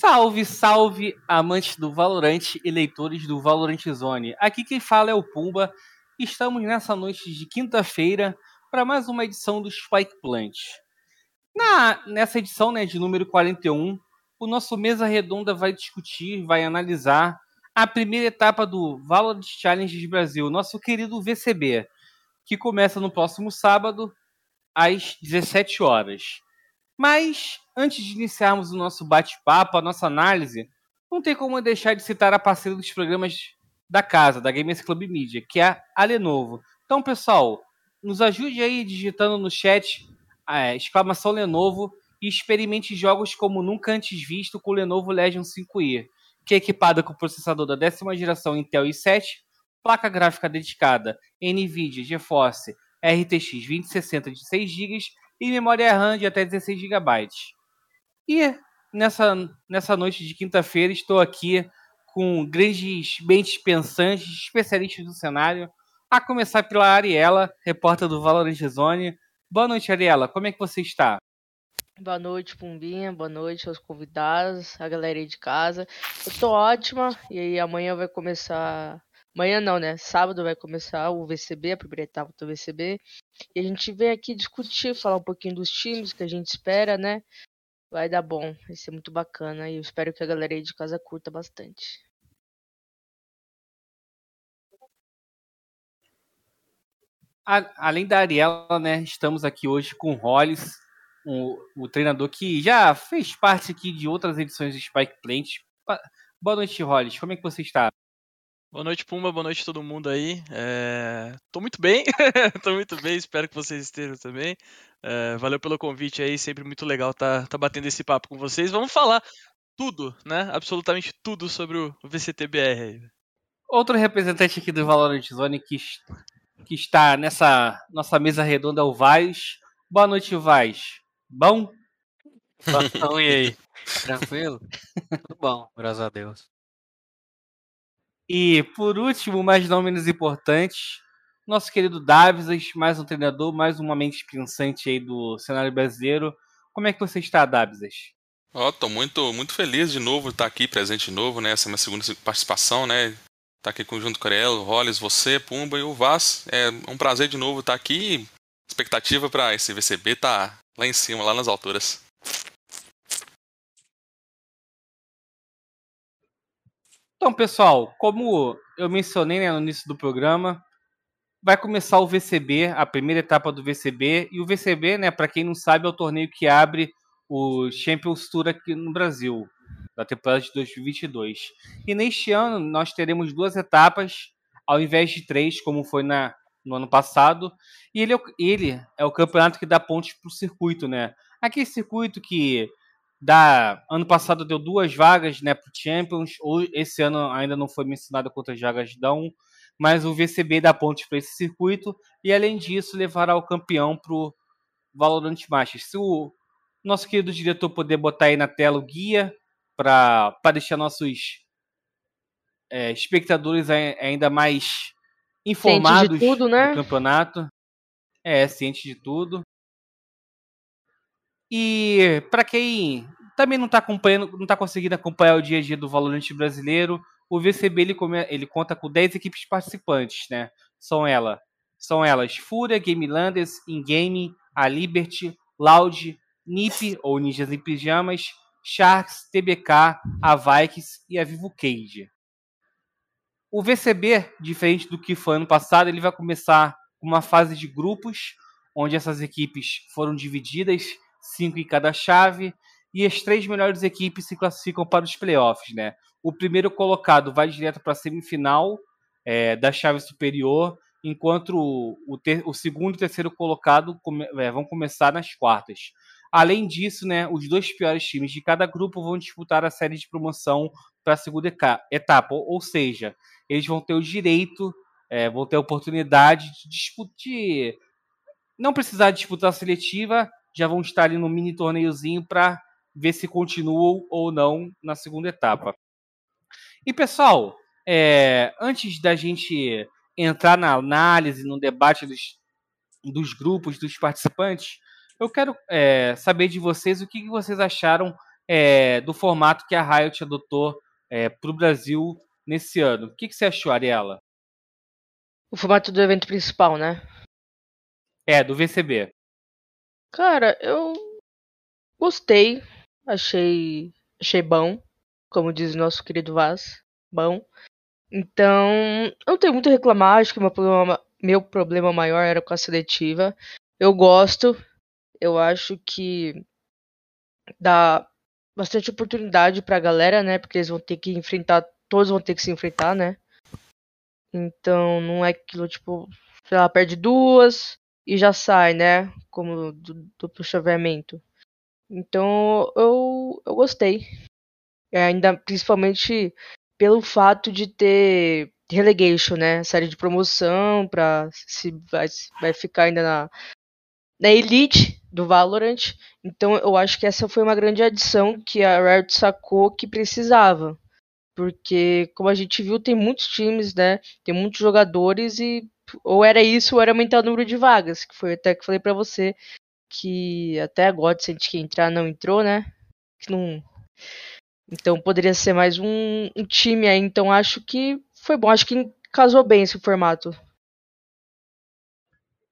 Salve, salve, amantes do Valorant e leitores do Valorant Zone. Aqui quem fala é o Pumba. Estamos nessa noite de quinta-feira para mais uma edição do Spike Plant. Na, nessa edição né, de número 41, o nosso Mesa Redonda vai discutir, vai analisar a primeira etapa do Valorant Challenge Brasil, nosso querido VCB, que começa no próximo sábado, às 17 horas. Mas, antes de iniciarmos o nosso bate-papo, a nossa análise, não tem como deixar de citar a parceira dos programas da casa, da Gamers Club Media, que é a Lenovo. Então, pessoal, nos ajude aí digitando no chat a exclamação Lenovo e experimente jogos como nunca antes visto com o Lenovo Legion 5i, que é equipada com processador da décima geração Intel i7, placa gráfica dedicada NVIDIA GeForce RTX 2060 de 6 GB e memória RAM de até 16 GB. E nessa, nessa noite de quinta-feira estou aqui com grandes mentes pensantes, especialistas do cenário, a começar pela Ariela, repórter do Valorant Zone. Boa noite, Ariela. Como é que você está? Boa noite, Pumbinha. Boa noite aos convidados, a galera de casa. Eu tô ótima e aí amanhã vai começar Amanhã não, né? Sábado vai começar o VCB, a primeira etapa do VCB. E a gente vem aqui discutir, falar um pouquinho dos times que a gente espera, né? Vai dar bom, vai ser muito bacana. E eu espero que a galera aí de casa curta bastante. além da Ariela, né, estamos aqui hoje com o Hollis, o, o, treinador que já fez parte aqui de outras edições do Spike Plant. Boa noite, Hollis. Como é que você está? Boa noite, Pumba. Boa noite a todo mundo aí. É... Tô muito bem, tô muito bem. Espero que vocês estejam também. É... Valeu pelo convite aí. Sempre muito legal tá, tá batendo esse papo com vocês. Vamos falar tudo, né? Absolutamente tudo sobre o VCTBR. Outro representante aqui do Valorant Zone que, que está nessa nossa mesa redonda é o Vaz. Boa noite, Vaz. Bom? Bom, e aí? Tranquilo? Tudo bom, graças a Deus. E por último, mas não menos importante, nosso querido Davisas, mais um treinador, mais uma mente pensante aí do cenário brasileiro. Como é que você está, Davisas? Ó, oh, muito, muito feliz de novo estar aqui presente de novo, né? Essa é a minha segunda participação, né? Tá aqui junto com o Ariel, Hollis, você, Pumba e o Vaz. É um prazer de novo estar aqui. Expectativa para esse VCB tá lá em cima, lá nas alturas. Então, pessoal, como eu mencionei né, no início do programa, vai começar o VCB, a primeira etapa do VCB, e o VCB, né, para quem não sabe, é o torneio que abre o Champions Tour aqui no Brasil, da temporada de 2022. E neste ano nós teremos duas etapas, ao invés de três, como foi na, no ano passado. E ele, é ele é o campeonato que dá pontos para o circuito, né? Aquele circuito que da ano passado deu duas vagas né, para o Champions, ou esse ano ainda não foi mencionado quantas vagas dão, mas o VCB dá pontos para esse circuito e além disso levará o campeão para o Valorant Masters. Se o nosso querido diretor puder botar aí na tela o guia para deixar nossos é, espectadores ainda mais informados tudo, né? do campeonato. É, ciente de tudo. E para quem também não está acompanhando, não tá conseguindo acompanhar o dia a dia do Valorant brasileiro, o VCB ele, come, ele conta com 10 equipes participantes, né? São ela, são elas Fúria, Gamelanders, Ingame, a Liberty, Loud, NiP ou Ninjas em Pijamas, Sharks, TBK, a Vikings e a Vivo Cage. O VCB, diferente do que foi ano passado, ele vai começar com uma fase de grupos, onde essas equipes foram divididas cinco em cada chave, e as três melhores equipes se classificam para os playoffs, né? O primeiro colocado vai direto para a semifinal é, da chave superior, enquanto o, o, ter, o segundo e terceiro colocado come, é, vão começar nas quartas. Além disso, né, os dois piores times de cada grupo vão disputar a série de promoção para a segunda etapa, ou, seja, eles vão ter o direito, é, vão ter a oportunidade de disputar, não precisar disputar a seletiva, já vão estar ali no mini torneiozinho para ver se continuam ou não na segunda etapa. E pessoal, é, antes da gente entrar na análise, no debate dos, dos grupos, dos participantes, eu quero é, saber de vocês o que, vocês acharam é, do formato que a Riot adotou é, para o Brasil nesse ano. O que, que você achou, Ariela? O formato do evento principal, né? É, do VCB. Cara, eu gostei. Achei, achei bom, como diz nosso querido Vaz. Bom. Então, eu não tenho muito a reclamar. Acho que meu problema, meu problema maior era com a seletiva. Eu gosto. Eu acho que dá bastante oportunidade pra galera, né? Porque eles vão ter que enfrentar. Todos vão ter que se enfrentar, né? Então não é aquilo tipo, sei lá, perde duas e já sai, né? Como do duplo chaveamento. Então eu, eu gostei. É, ainda principalmente pelo fato de ter relegation, né? Série de promoção pra se vai, vai ficar ainda na, na elite do Valorant. Então eu acho que essa foi uma grande adição que a Riot sacou que precisava. Porque, como a gente viu, tem muitos times, né? Tem muitos jogadores e ou era isso ou era aumentar o número de vagas. Que foi até que falei para você que até agora a gente quer entrar não entrou, né? Que não... Então poderia ser mais um, um time aí. Então acho que foi bom. Acho que casou bem esse formato.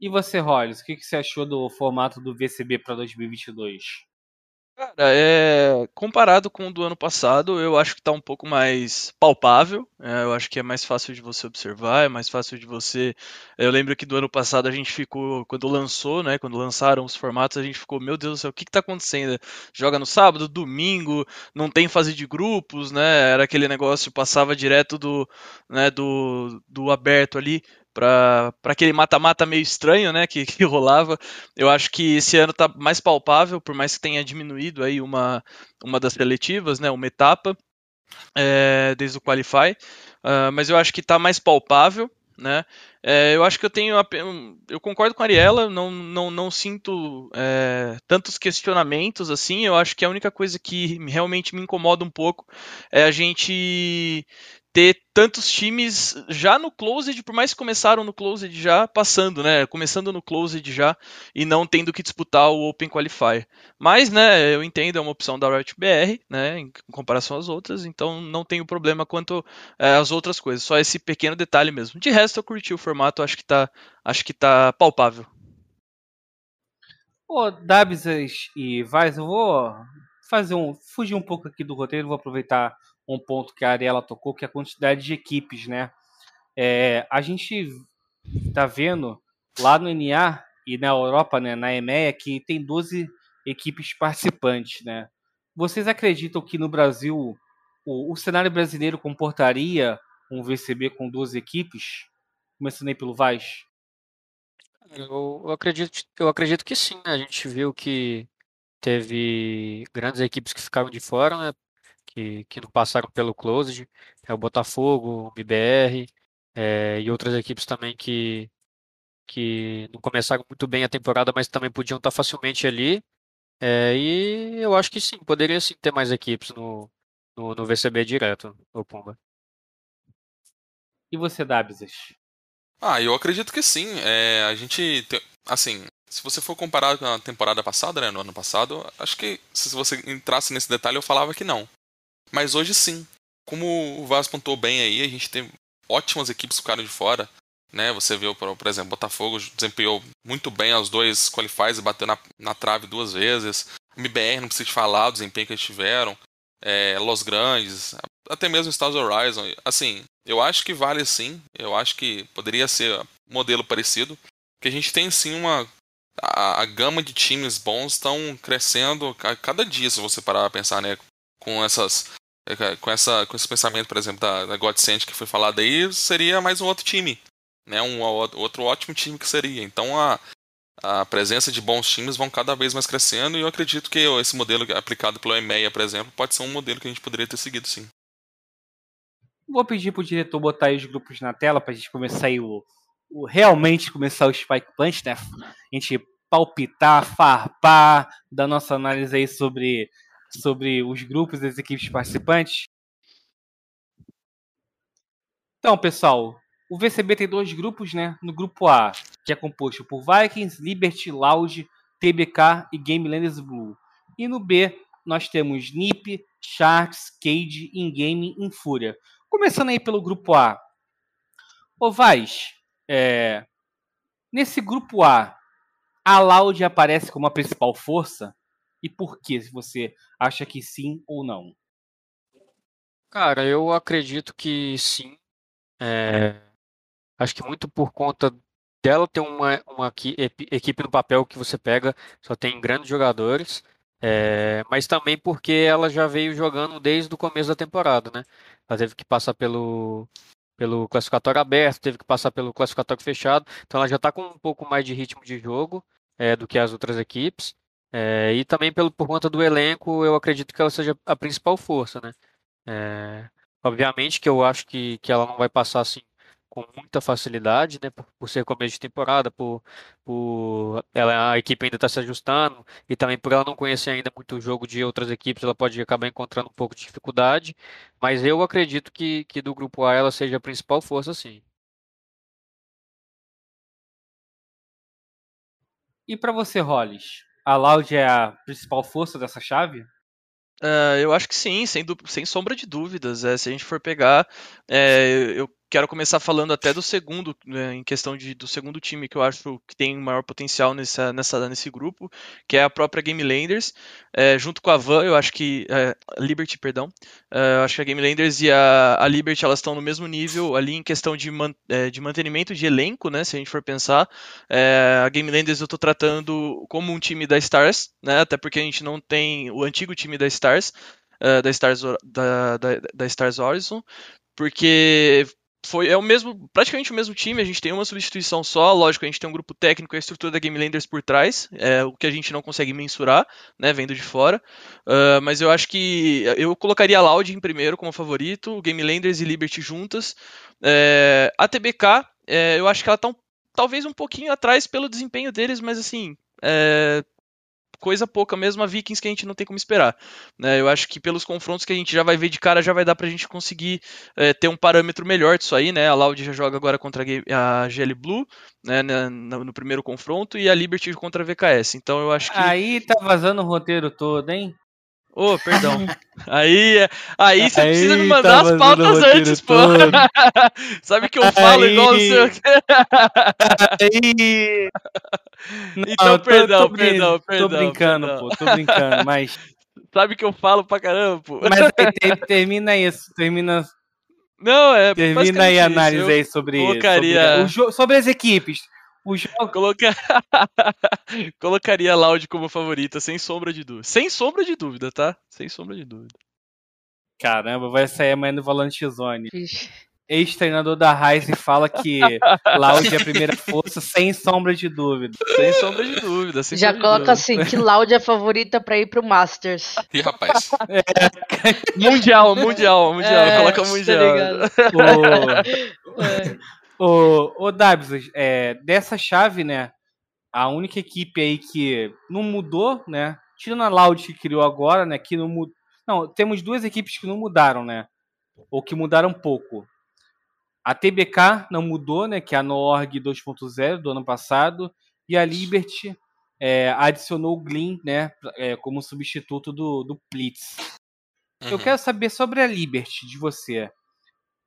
E você, Rolls, o que, que você achou do formato do VCB para 2022? Cara, é, comparado com o do ano passado, eu acho que está um pouco mais palpável. É, eu acho que é mais fácil de você observar, é mais fácil de você. Eu lembro que do ano passado a gente ficou, quando lançou, né? Quando lançaram os formatos, a gente ficou, meu Deus do céu, o que está acontecendo? Joga no sábado, domingo, não tem fase de grupos, né? Era aquele negócio, passava direto do, né, do, do aberto ali para aquele mata-mata meio estranho, né, que, que, rolava. Eu acho que esse ano está mais palpável, por mais que tenha diminuído aí uma, uma das seletivas, né, uma etapa, é, desde o Qualify, uh, mas eu acho que está mais palpável, né, é, eu acho que eu tenho. Eu concordo com a Ariela, não, não, não sinto é, tantos questionamentos assim. Eu acho que a única coisa que realmente me incomoda um pouco é a gente ter tantos times já no Closed, por mais que começaram no Closed já, passando, né? Começando no Closed já e não tendo que disputar o Open Qualifier. Mas, né, eu entendo, é uma opção da Riot BR, né, em comparação às outras, então não tenho problema quanto é, às outras coisas, só esse pequeno detalhe mesmo. De resto, eu curti o formato, acho que tá, acho que tá palpável. Ô, Dabsas e Vaz, eu vou fazer um. fugir um pouco aqui do roteiro, vou aproveitar um ponto que a Ariela tocou, que é a quantidade de equipes, né? É, a gente está vendo lá no NA e na Europa, né, na EMEA, que tem 12 equipes participantes, né? Vocês acreditam que no Brasil o, o cenário brasileiro comportaria um VCB com 12 equipes? Começando aí pelo Vaz. Eu, eu, acredito, eu acredito que sim, né? A gente viu que teve grandes equipes que ficaram de fora, né? Que, que não passaram pelo Closed, é o Botafogo, o BBR, é, e outras equipes também que, que não começaram muito bem a temporada, mas também podiam estar facilmente ali. É, e eu acho que sim, poderia sim ter mais equipes no, no, no VCB direto, o Pumba. E você, Dabsas? Ah, eu acredito que sim. É, a gente, tem, assim, se você for comparar com a temporada passada, né, no ano passado, acho que se você entrasse nesse detalhe eu falava que não. Mas hoje sim. Como o Vaz pontou bem aí, a gente tem ótimas equipes que ficaram de fora. Né? Você viu, por, exemplo, Botafogo desempenhou muito bem os dois qualifies e bateu na, na trave duas vezes. MBR, não precisa falar o desempenho que eles tiveram. É, Los Grandes, até mesmo Stars Horizon. Assim, eu acho que vale sim. Eu acho que poderia ser um modelo parecido. Que a gente tem sim uma. A, a gama de times bons estão crescendo a cada dia, se você parar a pensar, né? Com essas é, com, essa, com esse pensamento, por exemplo, da, da Godsend que foi falado aí, seria mais um outro time. Né? Um outro ótimo time que seria. Então a, a presença de bons times vão cada vez mais crescendo e eu acredito que esse modelo aplicado pelo EMEA, por exemplo, pode ser um modelo que a gente poderia ter seguido sim. Vou pedir pro diretor botar aí os grupos na tela pra gente começar aí o, o realmente começar o Spike Punch, né? A gente palpitar, farpar, dar nossa análise aí sobre sobre os grupos das equipes participantes? Então, pessoal, o VCB tem dois grupos, né? No grupo A, que é composto por Vikings, Liberty, Loud, TBK e Game Landers Blue. E no B, nós temos NiP, Sharks, Cade, Ingame e Infúria. Começando aí pelo grupo A. Ô Vaz, é... nesse grupo A, a Loud aparece como a principal força? E por que, você acha que sim ou não? Cara, eu acredito que sim. É, acho que muito por conta dela ter uma, uma equipe no papel que você pega, só tem grandes jogadores, é, mas também porque ela já veio jogando desde o começo da temporada, né? Ela teve que passar pelo, pelo classificatório aberto, teve que passar pelo classificatório fechado, então ela já está com um pouco mais de ritmo de jogo é, do que as outras equipes. É, e também pelo, por conta do elenco, eu acredito que ela seja a principal força, né? É, obviamente que eu acho que, que ela não vai passar assim com muita facilidade, né? Por, por ser começo de temporada, por, por ela, a equipe ainda está se ajustando e também por ela não conhecer ainda muito o jogo de outras equipes, ela pode acabar encontrando um pouco de dificuldade. Mas eu acredito que, que do grupo A ela seja a principal força, sim. E para você, Hollis, a Loud é a principal força dessa chave? Uh, eu acho que sim, sem, sem sombra de dúvidas. É, se a gente for pegar, é, eu quero começar falando até do segundo, né, em questão de, do segundo time que eu acho que tem maior potencial nessa, nessa, nesse grupo, que é a própria Game Landers, é, junto com a Van, eu acho que é, Liberty, perdão, é, eu acho que a Game Landers e a, a Liberty elas estão no mesmo nível ali em questão de, man, é, de mantenimento de elenco, né, se a gente for pensar, é, a Game Landers eu estou tratando como um time da Stars, né, até porque a gente não tem o antigo time da Stars, Uh, da Stars da, da, da Stars Horizon, porque foi é o mesmo, praticamente o mesmo time, a gente tem uma substituição só, lógico, a gente tem um grupo técnico e a estrutura da Game Landers por trás, é o que a gente não consegue mensurar, né, vendo de fora, uh, mas eu acho que eu colocaria a Loud em primeiro como favorito, Game Landers e Liberty juntas, é, a TBK, é, eu acho que ela tá um, talvez um pouquinho atrás pelo desempenho deles, mas assim, é, coisa pouca mesmo a Vikings que a gente não tem como esperar. Né? Eu acho que pelos confrontos que a gente já vai ver de cara, já vai dar pra gente conseguir é, ter um parâmetro melhor disso aí, né? A Loud já joga agora contra a GL Blue, né, no primeiro confronto, e a Liberty contra a VKS. Então eu acho que. Aí tá vazando o roteiro todo, hein? Ô, oh, perdão. Aí, aí você aí precisa me mandar tá as pautas antes, pô. Sabe que eu falo aí. igual o seu. aí. então, Não, perdão, tô, tô, perdão, perdão. Tô brincando, perdão. pô, tô brincando, mas. Sabe que eu falo pra caramba, pô. Mas aí, termina isso, termina. Não, é. Termina aí a análise aí sobre, colocaria... sobre, sobre as equipes. O jogo... Coloca... Colocaria Loud como favorita, sem sombra de dúvida. Sem sombra de dúvida, tá? Sem sombra de dúvida. Caramba, vai sair amanhã no Volante Zone. Ex-treinador da Ryze fala que Loud é a primeira força, sem sombra de dúvida. Sem sombra de dúvida. Já coloca dúvida. assim, que Loud é a favorita pra ir pro Masters. Ih, rapaz. É. Mundial, mundial, mundial. É, coloca tá mundial. Tá Ô, ô Dabs, é, dessa chave, né? A única equipe aí que não mudou, né? Tirando a Loud que criou agora, né? Que não mudou. Não, temos duas equipes que não mudaram, né? Ou que mudaram pouco. A TBK não mudou, né? Que é a Norg 2.0 do ano passado. E a Liberty é, adicionou o Glean, né? É, como substituto do, do Blitz. Uhum. Eu quero saber sobre a Liberty de você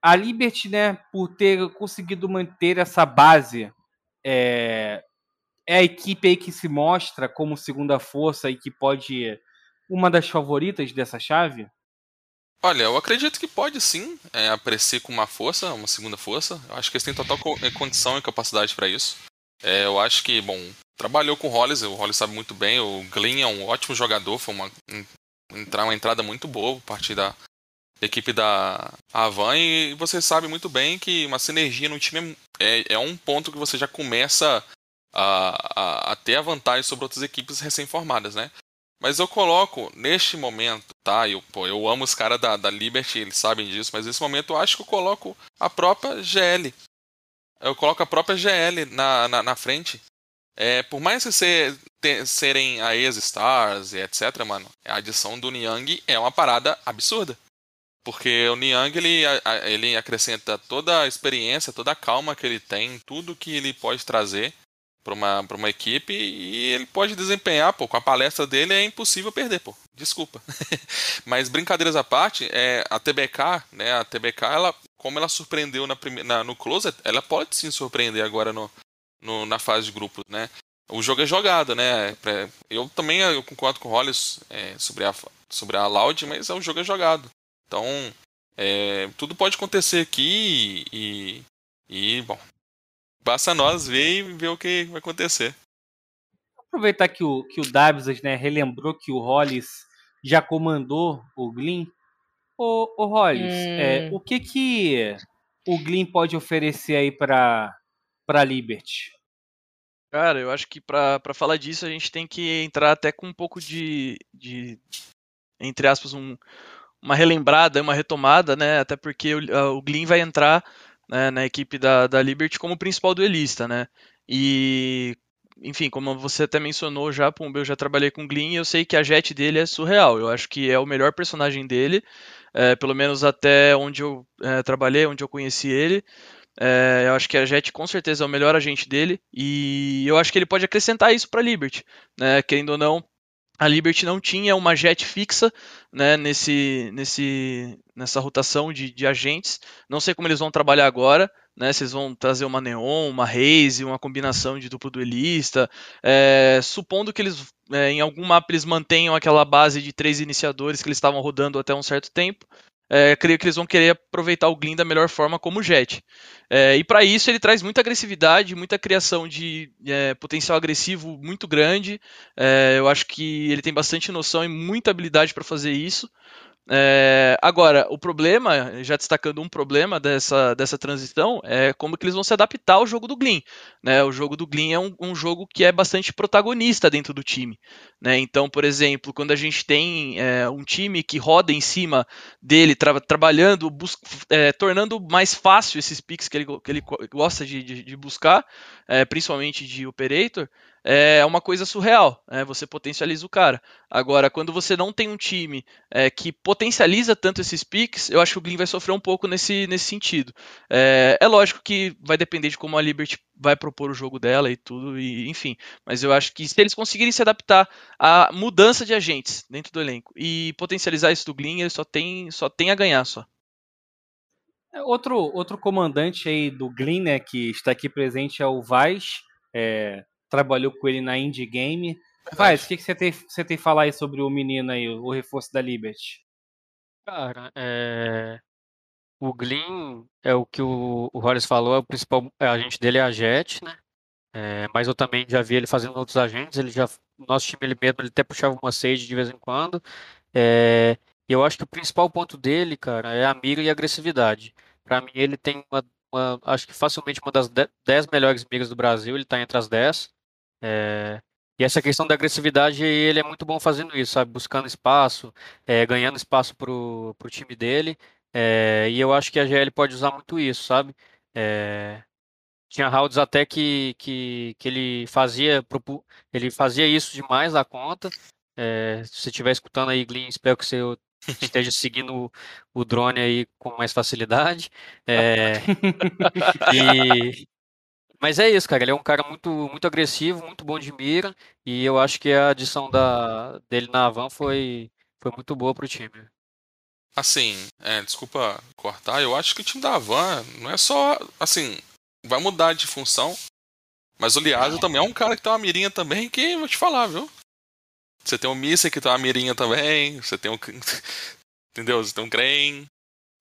a Liberty, né, por ter conseguido manter essa base, é, é a equipe aí que se mostra como segunda força e que pode uma das favoritas dessa chave? Olha, eu acredito que pode sim é, aparecer com uma força, uma segunda força. Eu acho que eles têm total é, condição e capacidade para isso. É, eu acho que, bom, trabalhou com o Hollis, o Hollis sabe muito bem. O Glyn é um ótimo jogador, foi uma, uma entrada muito boa a partir da, equipe da Avan e você sabe muito bem que uma sinergia no time é, é um ponto que você já começa a, a, a ter a vantagem sobre outras equipes recém-formadas, né? Mas eu coloco, neste momento, tá? Eu, pô, eu amo os caras da, da Liberty, eles sabem disso, mas nesse momento eu acho que eu coloco a própria GL. Eu coloco a própria GL na, na, na frente. É, por mais que serem a ex-stars e etc, mano, a adição do Niang é uma parada absurda. Porque o Niang ele, ele acrescenta toda a experiência, toda a calma que ele tem, tudo que ele pode trazer para uma, uma equipe e ele pode desempenhar, pô, com a palestra dele é impossível perder, pô. Desculpa. Mas brincadeiras à parte, é, a TBK, né, a TBK, ela, como ela surpreendeu na, prime... na, no Closet, ela pode sim surpreender agora no, no, na fase de grupos, né? O jogo é jogado, né? Eu também eu concordo com o Hollis é, sobre, a, sobre a Loud, mas o jogo é jogado. Então, é, tudo pode acontecer aqui e, e, bom, basta nós ver e ver o que vai acontecer. Aproveitar que o, que o Dabs né, relembrou que o Hollis já comandou o Glyn. Ô, ô Hollis, hum. é, o que que o Glyn pode oferecer aí para para Liberty? Cara, eu acho que para falar disso a gente tem que entrar até com um pouco de, de entre aspas, um, uma relembrada, uma retomada, né? Até porque o, o Glyn vai entrar né, na equipe da, da Liberty como principal duelista, né? E, enfim, como você até mencionou já, Pumba, eu já trabalhei com o Glyn e eu sei que a jet dele é surreal. Eu acho que é o melhor personagem dele, é, pelo menos até onde eu é, trabalhei, onde eu conheci ele. É, eu acho que a Jet com certeza é o melhor agente dele e eu acho que ele pode acrescentar isso para a Liberty, né? Querendo ou não, a Liberty não tinha uma jet fixa né, nesse, nesse, nessa rotação de, de, agentes. Não sei como eles vão trabalhar agora. Né, se eles vão trazer uma Neon, uma Raze, uma combinação de duplo duelista. É, supondo que eles, é, em algum mapa, eles mantenham aquela base de três iniciadores que eles estavam rodando até um certo tempo é, creio que eles vão querer aproveitar o Glyn da melhor forma como jet. É, e para isso ele traz muita agressividade, muita criação de é, potencial agressivo muito grande. É, eu acho que ele tem bastante noção e muita habilidade para fazer isso. É, agora, o problema, já destacando um problema dessa, dessa transição, é como que eles vão se adaptar ao jogo do Glyn. Né? O jogo do Glyn é um, um jogo que é bastante protagonista dentro do time. Né? Então, por exemplo, quando a gente tem é, um time que roda em cima dele, tra trabalhando, é, tornando mais fácil esses picks que ele, que ele gosta de, de, de buscar, é, principalmente de Operator, é uma coisa surreal, né? você potencializa o cara. Agora, quando você não tem um time é, que potencializa tanto esses picks, eu acho que o Glyn vai sofrer um pouco nesse, nesse sentido. É, é, lógico que vai depender de como a Liberty vai propor o jogo dela e tudo, e, enfim. Mas eu acho que se eles conseguirem se adaptar à mudança de agentes dentro do elenco e potencializar isso do Glyn, ele só tem, só tem a ganhar só. É, outro, outro comandante aí do Glyn, né, que está aqui presente é o Vaz. É, trabalhou com ele na Indie Game. Faz, o que, que você, tem, você tem a falar aí sobre o menino aí, o reforço da Liberty? Cara, é... o Glyn é o que o, o Horace falou, é o principal agente dele é a Jet, né? É, mas eu também já vi ele fazendo outros agentes, ele já, nosso time ele mesmo, ele até puxava uma Sage de vez em quando. É, e eu acho que o principal ponto dele, cara, é a mira e a agressividade. Para mim ele tem uma, uma, acho que facilmente uma das 10 melhores miras do Brasil, ele tá entre as 10. É, e essa questão da agressividade, ele é muito bom fazendo isso, sabe? Buscando espaço, é, ganhando espaço pro, pro time dele. É, e eu acho que a GL pode usar muito isso, sabe? É, tinha rounds até que, que, que ele fazia ele fazia isso demais da conta. É, se você estiver escutando aí, Glyn, espero que você esteja seguindo o, drone aí com mais facilidade. É, e, mas é isso, cara. Ele é um cara muito, muito agressivo, muito bom de mira. E eu acho que a adição da, dele na Van foi, foi muito boa pro time. Assim, é, desculpa cortar, eu acho que o time da Van não é só. Assim, vai mudar de função. Mas o Liazio também é um cara que tem uma mirinha também que vou te falar, viu? Você tem o Missa que tem uma mirinha também. Você tem um. Entendeu? Você tem um Crane.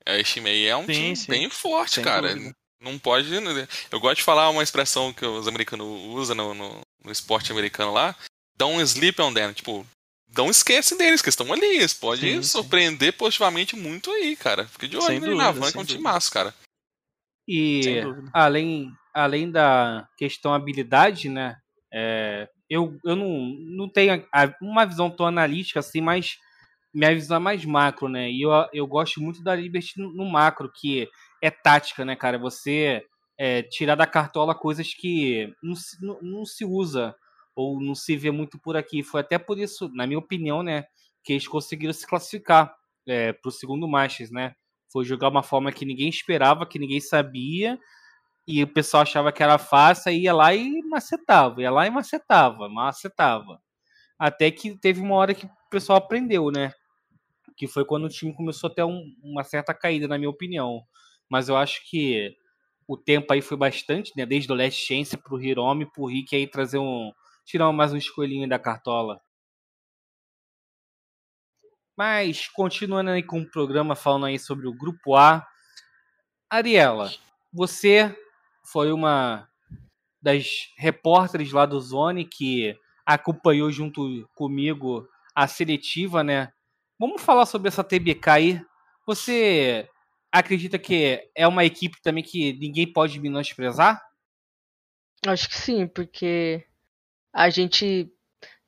É, esse time aí é um sim, time sim. bem forte, Sem cara. Dúvida. Não pode. Né? Eu gosto de falar uma expressão que os americanos usam no, no, no esporte americano lá. Don't sleep on them. Tipo, não esquece deles, que estão ali. Eles podem sim, surpreender sim. positivamente muito aí, cara. Fique de olho dúvida, na van, que é um time massa, cara. E além, além da questão habilidade, né? É, eu, eu não, não tenho uma visão tão analítica assim, mas minha visão é mais macro, né? E eu, eu gosto muito da Liberty no macro, que é tática, né, cara? Você é, tirar da cartola coisas que não, não, não, se usa ou não se vê muito por aqui. Foi até por isso, na minha opinião, né, que eles conseguiram se classificar é, para o segundo Masters, né? Foi jogar uma forma que ninguém esperava, que ninguém sabia, e o pessoal achava que era fácil, aí ia lá e macetava, ia lá e macetava, macetava. Até que teve uma hora que o pessoal aprendeu, né? Que foi quando o time começou a ter um, uma certa caída, na minha opinião. Mas eu acho que o tempo aí foi bastante, né? Desde o Last Chance pro Hiromi, pro Rick aí trazer um. tirar mais um escolhinho da cartola. Mas, continuando aí com o programa, falando aí sobre o Grupo A. Ariela, você foi uma das repórteres lá do Zone que acompanhou junto comigo a seletiva, né? Vamos falar sobre essa TBK aí. Você acredita que é uma equipe também que ninguém pode menosprezar? Acho que sim, porque a gente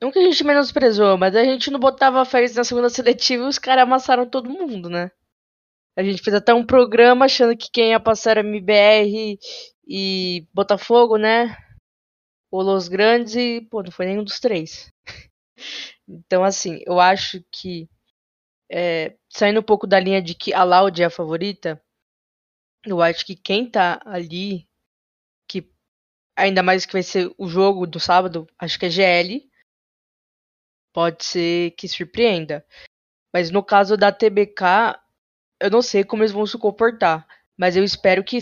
não que a gente menosprezou, mas a gente não botava férias na segunda seletiva e os caras amassaram todo mundo, né? A gente fez até um programa achando que quem ia passar era MBR e Botafogo, né? Ou Los Grandes e, pô, não foi nenhum dos três. então, assim, eu acho que, é, saindo um pouco da linha de que a Loud é a favorita, eu acho que quem tá ali, que ainda mais que vai ser o jogo do sábado, acho que é GL, pode ser que surpreenda. Mas no caso da TBK, eu não sei como eles vão se comportar. Mas eu espero que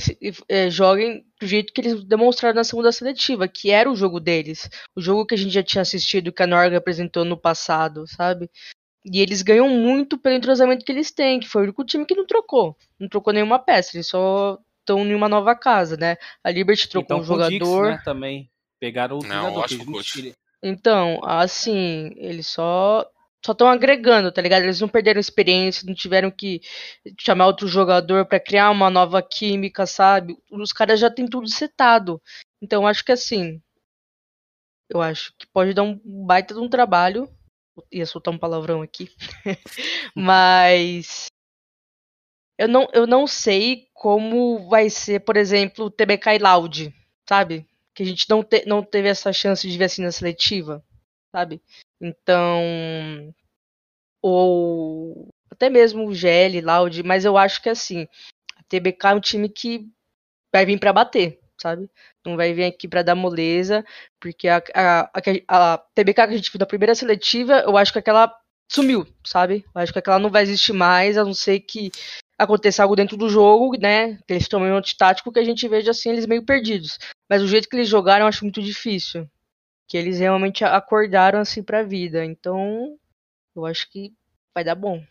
é, joguem do jeito que eles demonstraram na segunda seletiva, que era o jogo deles. O jogo que a gente já tinha assistido, que a Norga apresentou no passado, sabe? E eles ganham muito pelo entrosamento que eles têm, que foi o único time que não trocou. Não trocou nenhuma peça, eles só estão em uma nova casa, né? A Liberty trocou então, um jogador. Dix, né, também. Pegaram o não, jogador. Que então, assim, eles só só estão agregando, tá ligado? Eles não perderam experiência, não tiveram que chamar outro jogador para criar uma nova química, sabe? Os caras já têm tudo setado. Então, acho que assim, eu acho que pode dar um baita de um trabalho. Ia soltar um palavrão aqui. Mas eu não, eu não sei como vai ser, por exemplo, o TBK e Loud, sabe? que a gente não, te, não teve essa chance de ver assim na seletiva, sabe? Então, ou até mesmo o GL, Loud, mas eu acho que assim, a TBK é um time que vai vir para bater, sabe? Não vai vir aqui para dar moleza, porque a, a, a, a, TBK que a gente viu na primeira seletiva, eu acho que aquela sumiu, sabe? Eu acho que aquela não vai existir mais, a não ser que aconteça algo dentro do jogo, né? Que eles tomem um antitático que a gente veja assim eles meio perdidos. Mas o jeito que eles jogaram eu acho muito difícil. Que eles realmente acordaram assim pra vida. Então, eu acho que vai dar bom.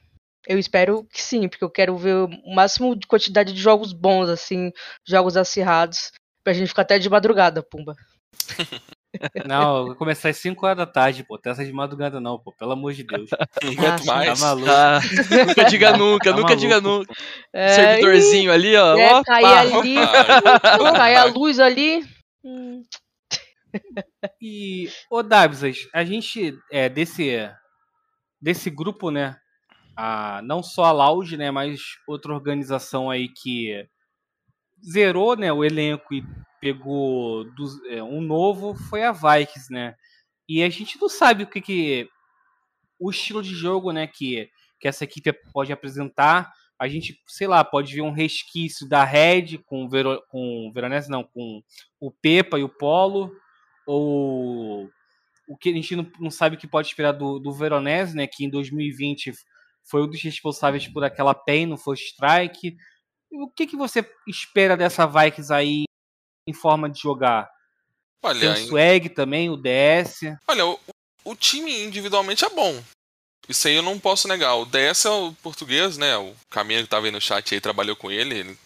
Eu espero que sim, porque eu quero ver o máximo de quantidade de jogos bons, assim, jogos acirrados, pra gente ficar até de madrugada, Pumba. Não, vou começar às 5 horas da tarde, pô. Tem essa de madrugada não, pô. Pelo amor de Deus. Quanto mais. Tá maluco. Ah, nunca diga nunca, Tá nunca maluco, diga nunca. É, Servidorzinho ali, ó. É, ó, cair ali, Opa. cair a luz ali. hum, E, ô Dabsas, a gente, é, desse, desse grupo, né, a, não só a Loud, né, mas outra organização aí que zerou, né, o elenco e pegou dos- é, um novo foi a Vikings, né, e a gente não sabe o que que, o estilo de jogo, né, que, que essa equipe pode apresentar, a gente, sei lá, pode ver um resquício da Red com o Vero, com o Veronese, não, com o Pepa e o Polo, ou o que a gente não, não sabe o que pode esperar do, do Veronese, né? Que em 2020 foi um dos responsáveis por aquela PEN no First Strike. O que, que você espera dessa Vikings aí em forma de jogar? Tem Olha, o Swag também, o DS. olha o, o time individualmente é bom. Isso aí eu não posso negar. O DS é o português, né? O Caminho que tava aí no chat aí trabalhou com ele. Ele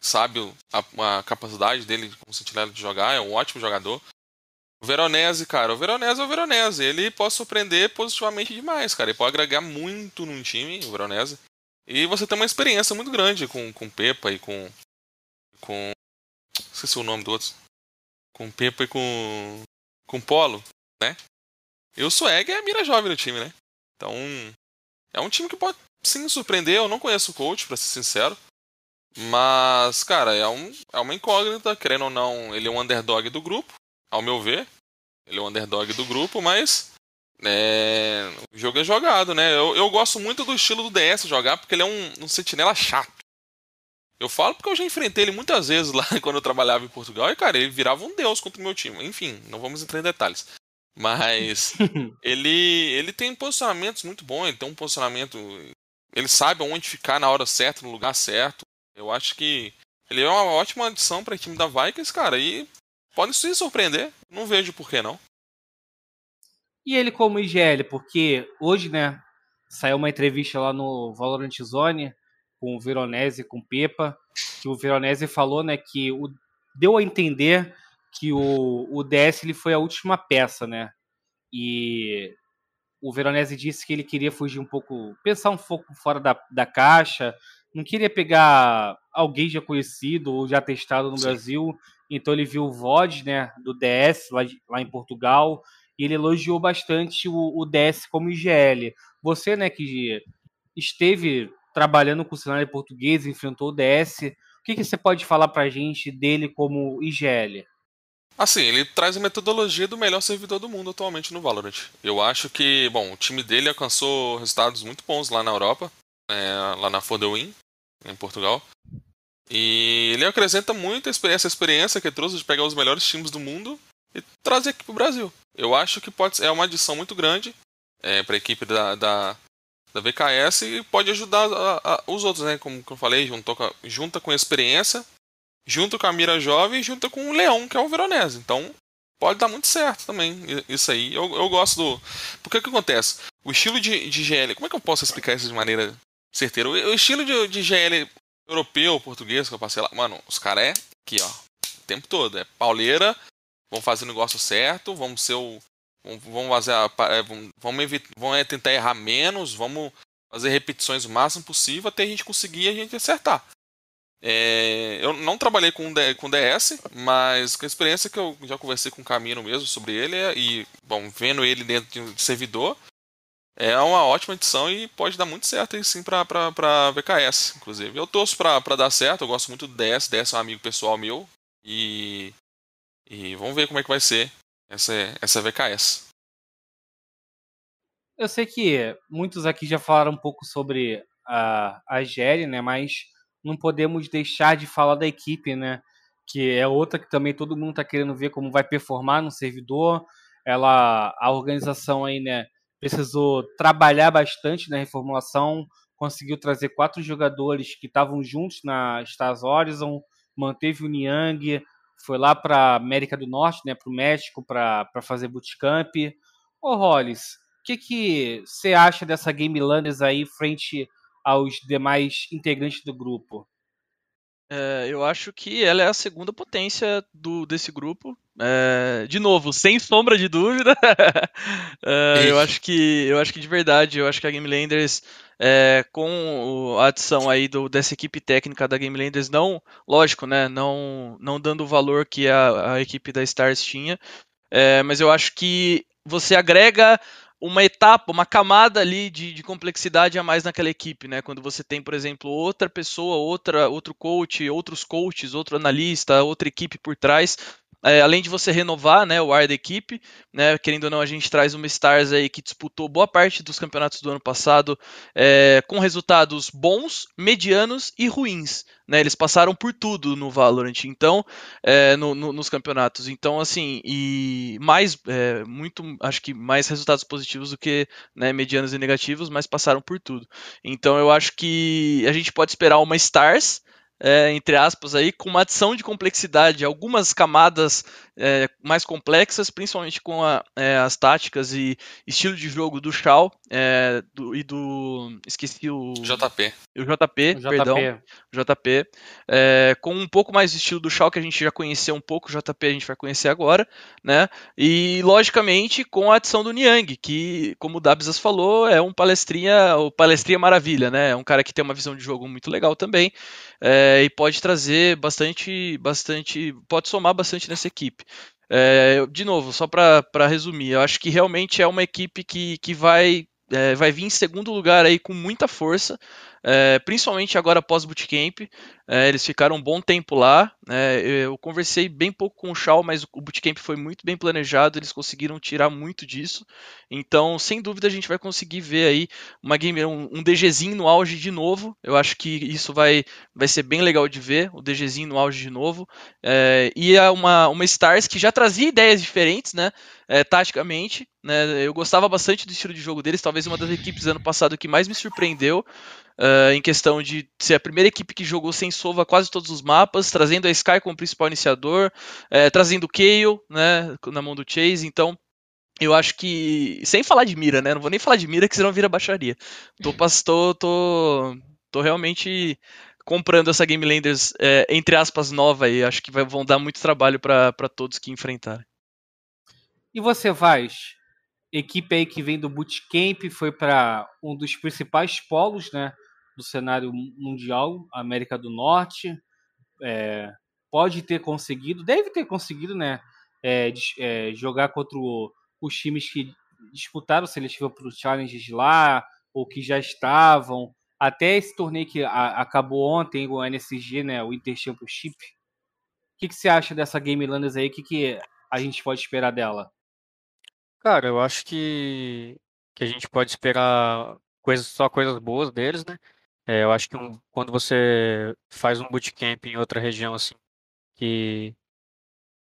sabe a, a capacidade dele como sentinela de jogar, é um ótimo jogador. O Veronese, cara, o Veronese é o Veronese. Ele pode surpreender positivamente demais, cara. Ele pode agregar muito num time, o Veronese. E você tem uma experiência muito grande com, com Pepa e com. com. Esqueci o nome do outro. Com Pepa e com. com Polo, né? E o Swag é a mira jovem do time, né? Então. É um time que pode sim surpreender. Eu não conheço o coach, pra ser sincero. Mas, cara, é, um, é uma incógnita. Querendo ou não, ele é um underdog do grupo, ao meu ver. Ele é um underdog do grupo, mas. É, o jogo é jogado, né? Eu, eu gosto muito do estilo do DS jogar, porque ele é um, um sentinela chato. Eu falo porque eu já enfrentei ele muitas vezes lá quando eu trabalhava em Portugal e, cara, ele virava um deus contra o meu time. Enfim, não vamos entrar em detalhes. Mas ele, ele tem posicionamentos muito bons, ele tem um posicionamento. Ele sabe onde ficar na hora certa, no lugar certo. Eu acho que ele é uma ótima adição para o time da Vikings, cara, e pode se surpreender. Não vejo por que não. E ele como IGL, porque hoje, né, saiu uma entrevista lá no Valorant Zone com o Veronese e com o Pepa, que o Veronese falou, né, que o, deu a entender que o, o DS ele foi a última peça, né? E o Veronese disse que ele queria fugir um pouco, pensar um pouco fora da, da caixa, não queria pegar alguém já conhecido ou já testado no. Brasil, então ele viu o VOD, né, do DS lá, lá em Portugal, e ele elogiou bastante o, o DS como IGL. Você, né, que esteve trabalhando com o cenário português, enfrentou o DS, o que, que você pode falar pra gente dele como IGL? Assim, ele traz a metodologia do melhor servidor do mundo atualmente no Valorant. Eu acho que, bom, o time dele alcançou resultados muito bons lá na Europa, é, lá na The Win, em Portugal. E ele acrescenta muito essa experiência que ele trouxe de pegar os melhores times do mundo e trazer aqui para o Brasil. Eu acho que pode é uma adição muito grande é, para a equipe da, da, da, VKS e pode ajudar a, a, os outros, né? Como eu falei, junto junta com a experiência junto com a Mira Jovem junto com o Leão, que é o Veronese. Então, pode dar muito certo também isso aí. Eu, eu gosto do. Porque o que acontece? O estilo de, de GL. Como é que eu posso explicar isso de maneira certeira? O, o estilo de, de GL europeu, português, que eu passei lá. Mano, os caras é aqui, ó. O tempo todo. É pauleira, vamos fazer o negócio certo, vamos ser o. Vamos fazer a, é, vamos, evitar, vamos é, tentar errar menos, vamos fazer repetições o máximo possível até a gente conseguir a gente acertar. É, eu não trabalhei com, com DS, mas com a experiência que eu já conversei com o Camino mesmo sobre ele, é, e bom, vendo ele dentro de servidor, é uma ótima edição e pode dar muito certo aí sim pra, pra, pra VKS, inclusive. Eu torço pra, pra dar certo, eu gosto muito do DS, DS é um amigo pessoal meu, e, e vamos ver como é que vai ser essa, essa VKS. Eu sei que muitos aqui já falaram um pouco sobre a, a GL, né, mas não podemos deixar de falar da equipe, né? Que é outra que também todo mundo está querendo ver como vai performar no servidor. Ela, a organização aí, né, precisou trabalhar bastante na reformulação, conseguiu trazer quatro jogadores que estavam juntos na Stars Horizon, manteve o Niang, foi lá para América do Norte, né, para o México, para fazer bootcamp. Ô, Hollis, o que, que você acha dessa Game Landers aí frente aos demais integrantes do grupo? É, eu acho que ela é a segunda potência do, desse grupo. É, de novo, sem sombra de dúvida. é, eu acho que eu acho que de verdade, eu acho que a Game Landers, é, com a adição aí do, dessa equipe técnica da Game Landers, não, lógico, né, não, não dando o valor que a, a equipe da Stars tinha, é, mas eu acho que você agrega uma etapa, uma camada ali de, de, complexidade a mais naquela equipe, né? Quando você tem, por exemplo, outra pessoa, outra, outro coach, outros coaches, outro analista, outra equipe por trás, é, além de você renovar né, o ar da equipe, né, querendo ou não, a gente traz uma Stars aí que disputou boa parte dos campeonatos do ano passado é, com resultados bons, medianos e ruins. Né, eles passaram por tudo no Valorant, então, é, no, no, nos campeonatos. Então, assim, e mais, é, muito, acho que mais resultados positivos do que né, medianos e negativos, mas passaram por tudo. Então, eu acho que a gente pode esperar uma Stars é, entre aspas, aí, com uma adição de complexidade, algumas camadas é, mais complexas, principalmente com a, é, as táticas e estilo de jogo do Shao é, do, e do. Esqueci o. JP. O JP, o perdão. JP. É, com um pouco mais de estilo do Shao, que a gente já conheceu um pouco, o JP a gente vai conhecer agora, né? E, logicamente, com a adição do Niang, que, como o Dabsas falou, é um palestrinha, o palestrinha maravilha, né? É um cara que tem uma visão de jogo muito legal também é, e pode trazer bastante, bastante, pode somar bastante nessa equipe. É, de novo, só para resumir, eu acho que realmente é uma equipe que, que vai, é, vai vir em segundo lugar aí com muita força. É, principalmente agora após bootcamp. É, eles ficaram um bom tempo lá. Né? eu conversei bem pouco com o Shaw, mas o bootcamp foi muito bem planejado. Eles conseguiram tirar muito disso. Então, sem dúvida, a gente vai conseguir ver aí uma game, um, um DGzinho no auge de novo. Eu acho que isso vai, vai ser bem legal de ver, o DGzinho no auge de novo. É, e é uma, uma Stars que já trazia ideias diferentes, né? É, taticamente. Né? Eu gostava bastante do estilo de jogo deles, talvez uma das equipes ano passado que mais me surpreendeu. Uh, em questão de ser a primeira equipe que jogou sem Sova quase todos os mapas, trazendo a Sky como principal iniciador, é, trazendo o Kayle né, na mão do Chase, então eu acho que. Sem falar de mira, né? Não vou nem falar de mira, que senão vira baixaria. Tô, tô, tô, tô realmente comprando essa Game Landers, é, entre aspas, nova aí. Acho que vai, vão dar muito trabalho para todos que enfrentarem. E você, Vaz? Equipe aí que vem do Bootcamp, foi para um dos principais polos, né? Do cenário mundial, América do Norte. É, pode ter conseguido, deve ter conseguido, né? É, é, jogar contra o os times que disputaram o seletivo para os challenges lá, ou que já estavam, até esse torneio que a, acabou ontem, o NSG, né, o Inter Championship. O que, que você acha dessa Game Landers aí? O que, que a gente pode esperar dela? Cara, eu acho que, que a gente pode esperar coisas, só coisas boas deles, né? É, eu acho que um, quando você faz um bootcamp em outra região, assim, que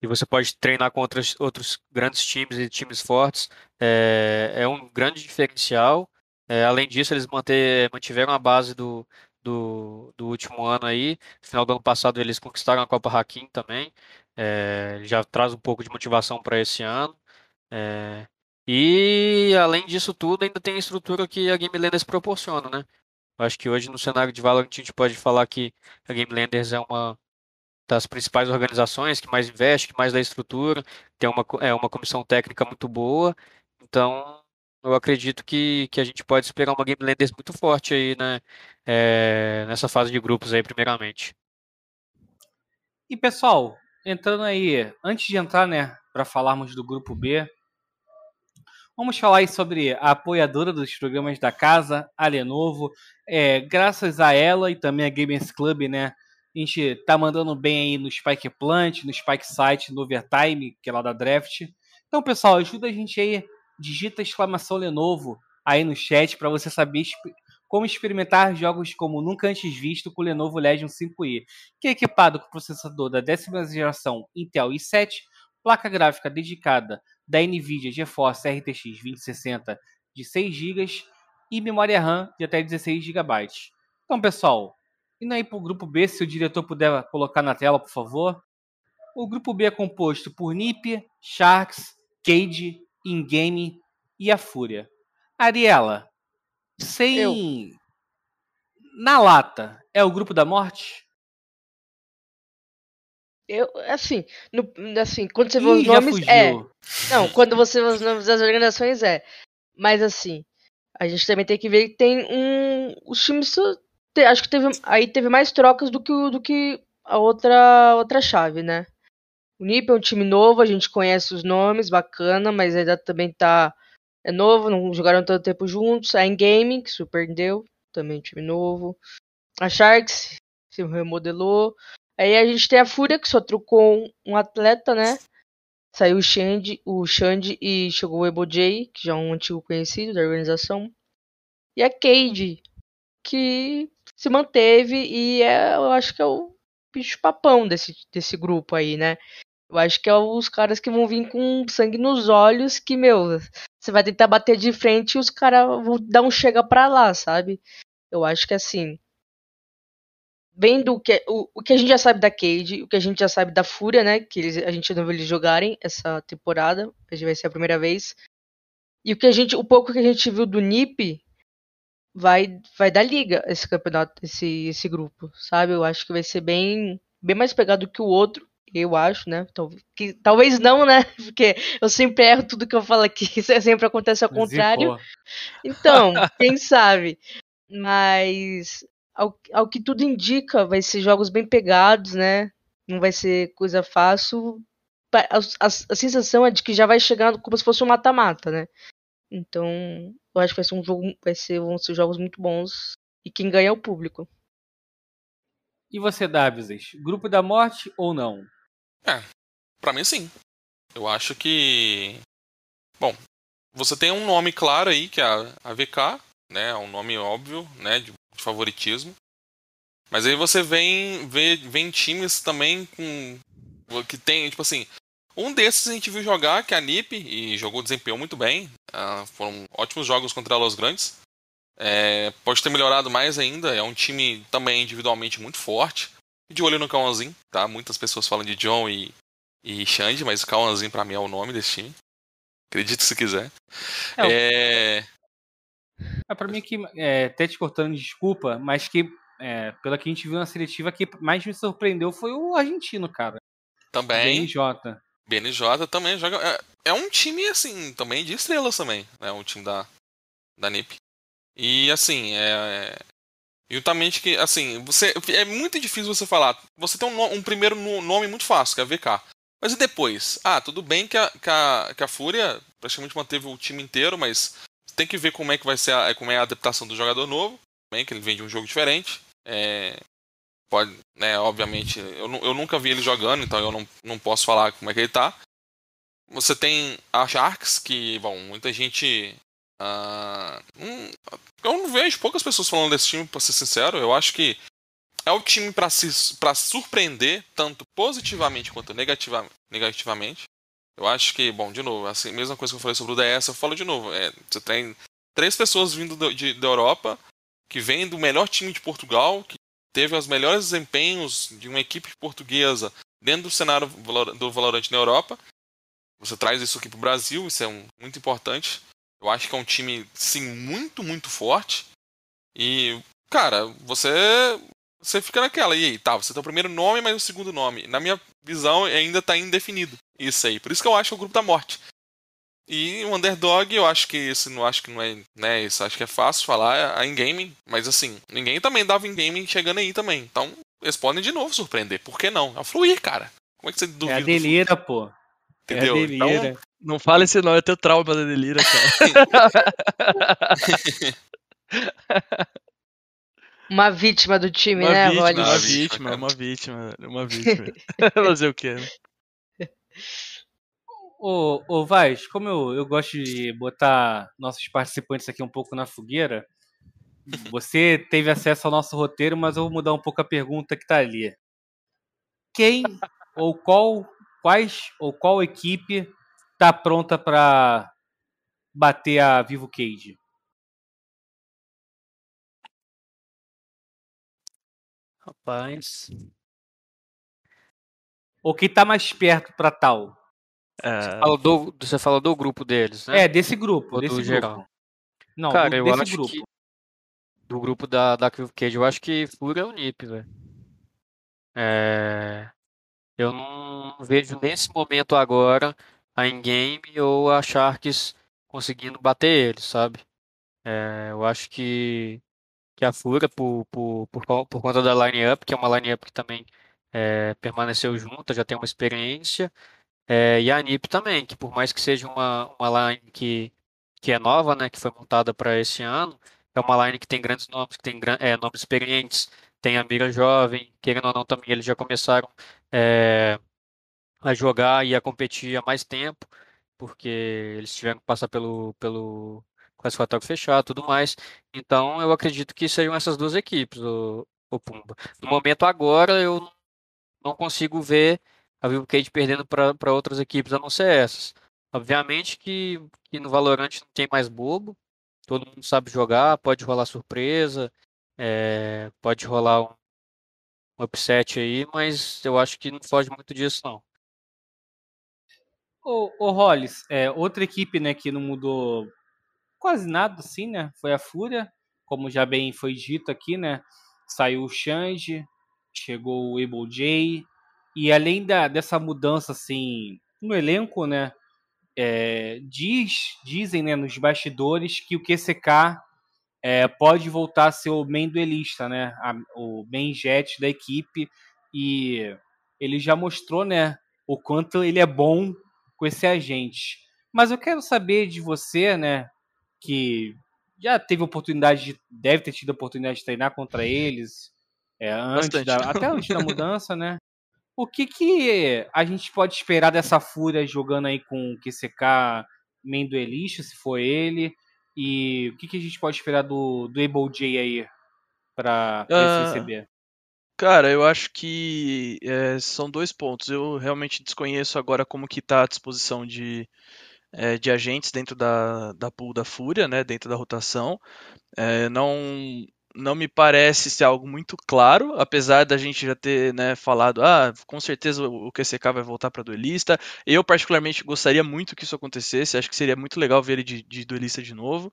e você pode treinar com outros, outros grandes times e times fortes. É, é um grande diferencial. É, além disso, eles manter, mantiveram a base do, do, do, último ano aí. No final do ano passado, eles conquistaram a Copa Hakim também. É, já traz um pouco de motivação para esse ano. É, e além disso tudo, ainda tem a estrutura que a Game Landers proporciona, né? Acho que hoje no cenário de Valorant a gente pode falar que a Game Landers é uma das principais organizações que mais investe, que mais dá estrutura, tem uma, é, uma comissão técnica muito boa. Então, eu acredito que, que a gente pode esperar uma Game Landers muito forte aí, né? É, nessa fase de grupos aí, primeiramente. E pessoal, entrando aí, antes de entrar, né, para falarmos do grupo B, vamos falar sobre a apoiadora dos programas da casa, a Lenovo. É, graças a ela e também a Gamers Club, né, a gente tá mandando bem aí no Spike Plant, no Spike Site, no Overtime, que é lá da Draft. Então, pessoal, ajuda a gente aí. Digita exclamação Lenovo aí no chat para você saber como experimentar jogos como nunca antes visto com o Lenovo Legion 5i, que é equipado com processador da décima geração Intel i7, placa gráfica dedicada da NVIDIA GeForce RTX 2060 de 6 GB e memória RAM de até 16 GB. Então, pessoal, Indo aí para o grupo B, se o diretor puder colocar na tela, por favor. O grupo B é composto por NiP, Sharks, Cage, Ingame e a Fúria. Ariela, sem. Eu. Na lata, é o grupo da morte? Eu, assim, no, assim, quando você vê os nomes, é. Não, quando você vê os nomes das organizações, é. Mas assim, a gente também tem que ver que tem um. Os times acho que teve, aí teve mais trocas do que, do que a outra, outra chave, né? O NIP é um time novo, a gente conhece os nomes, bacana, mas ainda também tá. É novo, não jogaram tanto tempo juntos. A Endgame, que surpreendeu, também um time novo. A Sharks se remodelou. Aí a gente tem a Fúria, que só trocou um, atleta, né? Saiu o Xande, o Xande e chegou o Ebo J, que já é um antigo conhecido da organização. E a Cade, que se manteve e é, eu acho que é o bicho papão desse, desse grupo aí, né? Eu acho que é os caras que vão vir com sangue nos olhos, que, meu, você vai tentar bater de frente e os caras vão dar um chega pra lá, sabe? Eu acho que assim. Vendo o que, o, o que a gente já sabe da Cade, o que a gente já sabe da Fúria, né? Que eles, a gente não viu eles jogarem essa temporada. Vai ser a primeira vez. E o que a gente. O pouco que a gente viu do NiP, vai vai dar liga esse campeonato, esse esse grupo, sabe? Eu acho que vai ser bem bem mais pegado que o outro, eu acho, né? Que, talvez não, né? Porque eu sempre erro tudo que eu falo aqui, sempre acontece ao contrário. Então, quem sabe? Mas ao, ao que tudo indica, vai ser jogos bem pegados, né? Não vai ser coisa fácil. A, a, a sensação é de que já vai chegando como se fosse um mata-mata, né? Então, eu acho que vai ser um jogo, vai ser, vão ser jogos muito bons e quem ganha é o público. E você, Davis? Grupo da morte ou não? É, pra mim sim. Eu acho que. Bom, você tem um nome claro aí, que é a VK, né? É um nome óbvio, né? De, de favoritismo. Mas aí você vem, vê, vem times também com. que tem, tipo assim. Um desses a gente viu jogar, que é a NiP, e jogou, desempenhou muito bem. Uh, foram ótimos jogos contra Los Grandes. É, pode ter melhorado mais ainda. É um time também individualmente muito forte. De olho no Kawanzin, tá? Muitas pessoas falam de John e, e Xande, mas o Kawanzin pra mim é o nome desse time. Acredite se quiser. É. é... é pra mim que, é, até te cortando desculpa, mas que, é, pela que a gente viu na seletiva, que mais me surpreendeu foi o argentino, cara. Também. BNJ. BNJ também joga. É, é um time, assim, também de estrelas também, né? Um time da, da NIP. E assim, é. Justamente que, assim, você é muito difícil você falar. Você tem um, um primeiro nome muito fácil, que é a VK. Mas e depois? Ah, tudo bem que a, que a, que a Fúria praticamente manteve o time inteiro, mas tem que ver como é que vai ser a, como é a adaptação do jogador novo. Bem, que ele vem de um jogo diferente. É, pode, né, obviamente, eu, eu nunca vi ele jogando, então eu não, não posso falar como é que ele tá. Você tem a Sharks, que, bom, muita gente Uh, eu não vejo poucas pessoas falando desse time, pra ser sincero. Eu acho que é o time para surpreender, tanto positivamente quanto negativa, negativamente. Eu acho que, bom, de novo, assim, mesma coisa que eu falei sobre o DS, eu falo de novo. É, você tem três pessoas vindo do, de, da Europa, que vêm do melhor time de Portugal, que teve os melhores desempenhos de uma equipe portuguesa dentro do cenário do Valorant na Europa. Você traz isso aqui para o Brasil, isso é um, muito importante. Eu acho que é um time, sim, muito, muito forte. E, cara, você você fica naquela. E aí, tá, você tem o primeiro nome, mas o segundo nome. Na minha visão, ainda tá indefinido. Isso aí. Por isso que eu acho que é o grupo da morte. E o underdog, eu acho que esse não acho que não é, né, isso acho que é fácil falar a in-game, mas assim, ninguém também dava in-game chegando aí também. Então, eles podem de novo surpreender. Por que não? É fluir, cara. Como é que você duvida? É a delira, pô. Entendeu? É a delira. Então, não fala esse nome, eu tenho trauma da delira, cara. Uma vítima do time, uma né, vítima, Rollins? Uma vítima, uma vítima, uma vítima. Fazer o quê, né? Ô, ô Vaz, como eu, eu gosto de botar nossos participantes aqui um pouco na fogueira, você teve acesso ao nosso roteiro, mas eu vou mudar um pouco a pergunta que tá ali. Quem ou qual, quais ou qual equipe tá pronta para bater a Vivo Cage? Rapaz. Ou quem tá mais perto para tal? É, Você falou do, você falou do grupo deles, né? É, desse grupo, Ou do desse grupo. geral? Não, Cara, do- eu desse acho grupo. que do grupo da, da Cage, eu acho que Fúria é o NiP, velho. É, eu não vejo nesse momento agora a In-Game ou a Sharks conseguindo bater eles, sabe? É, eu acho que, que a Fúria, por, por, por, por conta da line-up, que é uma line-up que também é, permaneceu junta, já tem uma experiência, é, e a NiP também, que por mais que seja uma, uma line que, que é nova, né, que foi montada para esse ano, é uma line que tem grandes nomes, que tem é, nomes experientes, tem a mira jovem, querendo ou não também eles já começaram é, a jogar e a competir há mais tempo, porque eles tiveram que passar pelo, pelo classificatório fechado tudo mais. Então eu acredito que seriam essas duas equipes, o, o Pumba. No momento agora eu não consigo ver a Vivo perdendo para outras equipes a não ser essas. Obviamente que, que no Valorant não tem mais bobo, todo mundo sabe jogar, pode rolar surpresa, é, pode rolar um, um upset aí, mas eu acho que não foge muito disso não. Ô, ô Hollis, é, outra equipe né, que não mudou quase nada, assim, né? Foi a Fúria, como já bem foi dito aqui, né? Saiu o Shange, chegou o Able J, e além da, dessa mudança, assim, no elenco, né? é, diz, dizem né, nos bastidores que o QCK é, pode voltar a ser o main duelista, né? A- o main jet da equipe, e ele já mostrou, né? O quanto ele é bom com esse agente. Mas eu quero saber de você, né? Que já teve oportunidade de, deve ter tido oportunidade de treinar contra eles é, antes da, até antes da mudança, né? O que, que a gente pode esperar dessa Fúria jogando aí com o QCK main duelista, se for ele? E o que, que a gente pode esperar do, do Able J aí para uh, esse CB? Cara, eu acho que é, são dois pontos. Eu realmente desconheço agora como que tá a disposição de, é, de agentes dentro da, da pool da Fúria, né, dentro da rotação. É, não, não me parece ser algo muito claro, apesar da gente já ter né, falado, ah, com certeza o QCK vai voltar para duelista. Eu particularmente gostaria muito que isso acontecesse, acho que seria muito legal ver ele de, de duelista de novo.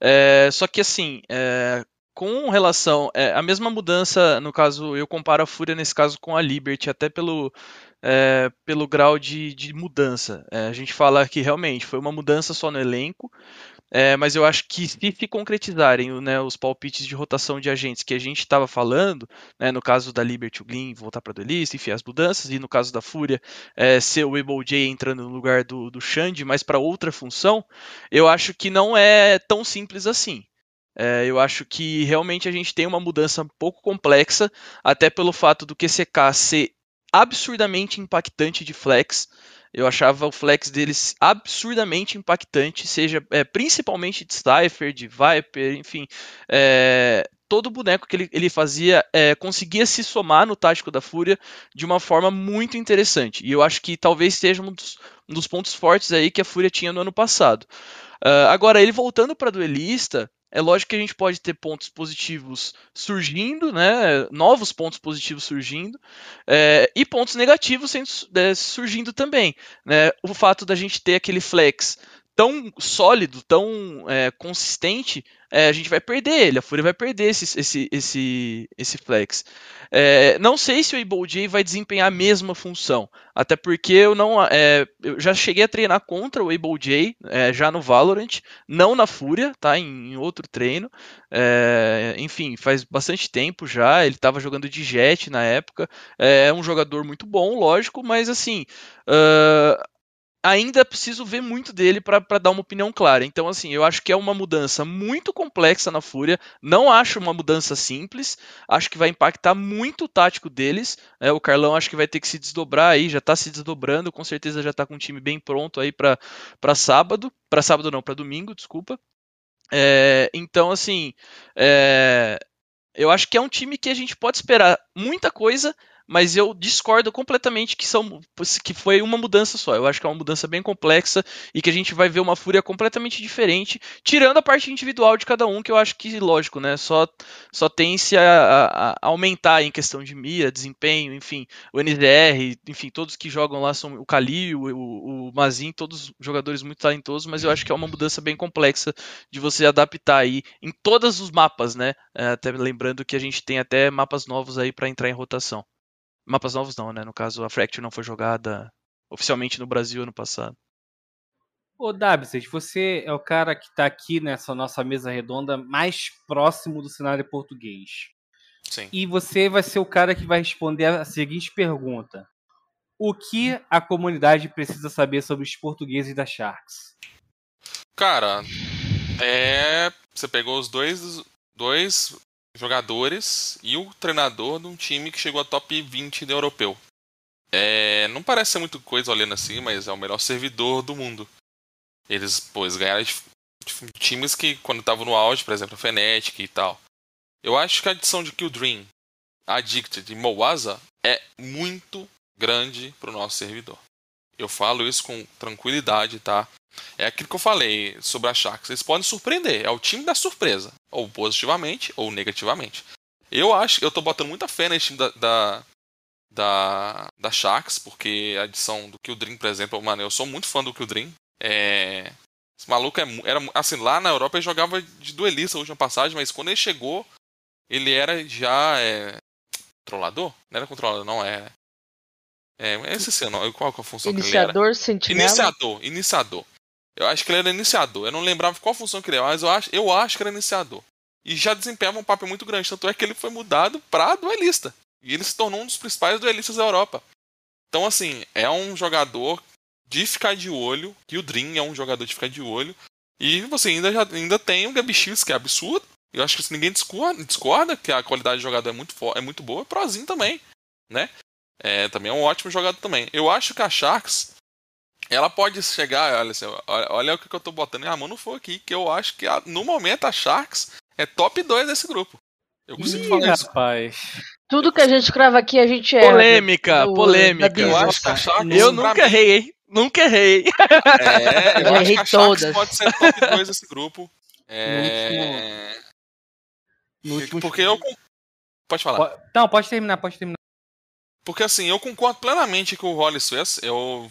É, só que assim, é, com relação. É, a mesma mudança, no caso, eu comparo a Fúria nesse caso com a Liberty, até pelo, é, pelo grau de, de mudança. É, a gente fala que realmente foi uma mudança só no elenco, é, mas eu acho que se se concretizarem né, os palpites de rotação de agentes que a gente estava falando, né, no caso da Liberty, o Glyn voltar para a duelista, enfim, as mudanças, e no caso da Fúria, é, ser o Able J entrando no lugar do, do Xande, mas para outra função, eu acho que não é tão simples assim. É, eu acho que realmente a gente tem uma mudança um pouco complexa, até pelo fato do QCK ser absurdamente impactante de flex. Eu achava o flex deles absurdamente impactante, seja é, principalmente de Cypher, de Viper, enfim. É, todo boneco que ele, ele fazia é, conseguia se somar no tático da Fúria de uma forma muito interessante. E eu acho que talvez seja um dos, um dos pontos fortes aí que a Fúria tinha no ano passado. Uh, agora, ele voltando para duelista, é lógico que a gente pode ter pontos positivos surgindo, né? Novos pontos positivos surgindo é, e pontos negativos sendo, é, surgindo também. Né? O fato da gente ter aquele flex tão sólido, tão é, consistente, é, a gente vai perder ele. A Fúria vai perder esse, esse, esse, esse flex. É, não sei se o J vai desempenhar a mesma função, até porque eu não, é, eu já cheguei a treinar contra o J é, já no Valorant, não na Fúria, tá? Em, em outro treino. É, enfim, faz bastante tempo já. Ele estava jogando de Jet na época. É um jogador muito bom, lógico, mas assim. Uh, ainda preciso ver muito dele para dar uma opinião clara. Então, assim, eu acho que é uma mudança muito complexa na Fúria. Não acho uma mudança simples. Acho que vai impactar muito o tático deles. É, o Carlão acho que vai ter que se desdobrar aí, já está se desdobrando. Com certeza já está com o time bem pronto aí para sábado. Para sábado não, para domingo, desculpa. É, então, assim, é, eu acho que é um time que a gente pode esperar muita coisa mas eu discordo completamente que, são, que foi uma mudança só. Eu acho que é uma mudança bem complexa e que a gente vai ver uma fúria completamente diferente, tirando a parte individual de cada um, que eu acho que, lógico, né? Só, só tem-se a, a, aumentar em questão de mira, desempenho, enfim, o NDR, enfim, todos que jogam lá são o Kali, o, o, o Mazin, todos jogadores muito talentosos, mas eu acho que é uma mudança bem complexa de você adaptar aí em todos os mapas, né? É, até lembrando que a gente tem até mapas novos aí para entrar em rotação. Mapas novos não, né? No caso, a Fracture não foi jogada oficialmente no Brasil ano passado. Ô, Dabset, você é o cara que está aqui nessa nossa mesa redonda mais próximo do cenário português. Sim. E você vai ser o cara que vai responder a seguinte pergunta: O que a comunidade precisa saber sobre os portugueses da Sharks? Cara, é. Você pegou os dois, dois jogadores e o treinador de um time que chegou a top 20 do europeu. É, não parece ser muito coisa olhando assim, mas é o melhor servidor do mundo. Eles, pois, ganharam de, de times que, quando estavam no auge, por exemplo, a Fnatic e tal. Eu acho que a adição de Kill Dream, Addicted e Mowaza é muito grande para o nosso servidor. Eu falo isso com tranquilidade, tá? É aquilo que eu falei sobre a Sharks. Eles podem surpreender. É o time da surpresa. Ou positivamente ou negativamente. Eu acho eu tô botando muita fé nesse time da, da, da, da Sharks, porque a edição do Kill Dream, por exemplo, mano, eu sou muito fã do Kill Dream. É, esse maluco é, era. Assim, lá na Europa ele jogava de duelista a última passagem, mas quando ele chegou, ele era já. É, controlador? Não era controlador, não, é. É, esse sim, não. Qual é a função Iniciador, que ele era? sentinela? Iniciador, iniciador. Eu acho que ele era iniciador. Eu não lembrava qual função que ele era, mas eu acho, eu acho que era iniciador. E já desempenhava um papel muito grande. Tanto é que ele foi mudado para duelista. E ele se tornou um dos principais duelistas da Europa. Então, assim, é um jogador de ficar de olho. Que o Dream é um jogador de ficar de olho. E você ainda, já, ainda tem o Gabi X, que é absurdo. Eu acho que ninguém discorda, discorda que a qualidade de jogador é muito, é muito boa, Prozinho também, né? É, também é um ótimo jogador também. Eu acho que a Sharks, ela pode chegar, olha, assim, olha, olha o que eu tô botando a mão no fogo aqui, que eu acho que a, no momento a Sharks é top 2 desse grupo. Eu consigo Ih, falar isso. rapaz. Tudo que a gente crava aqui, a gente é. Polêmica, polêmica. Eu acho que a Sharks, Eu nunca mim, errei, hein? Nunca errei. É, eu Já acho errei que a Sharks todas. pode ser top 2 desse grupo. É... No último Porque eu. Pode falar. Não, pode terminar, pode terminar. Porque assim, eu concordo plenamente com o Hollis fez. Eu, eu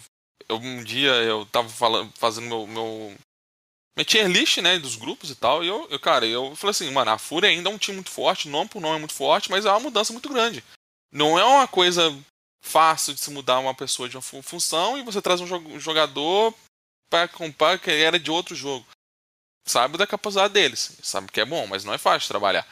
um dia eu tava falando, fazendo meu, meu minha tier list, né, dos grupos e tal, e eu, eu, cara, eu falei assim, mano, a Fúria ainda é um time muito forte, nome por nome é muito forte, mas é uma mudança muito grande. Não é uma coisa fácil de se mudar uma pessoa de uma fu- função e você traz um jo- jogador para comprar que era de outro jogo. Sabe da capacidade deles, sabe que é bom, mas não é fácil trabalhar.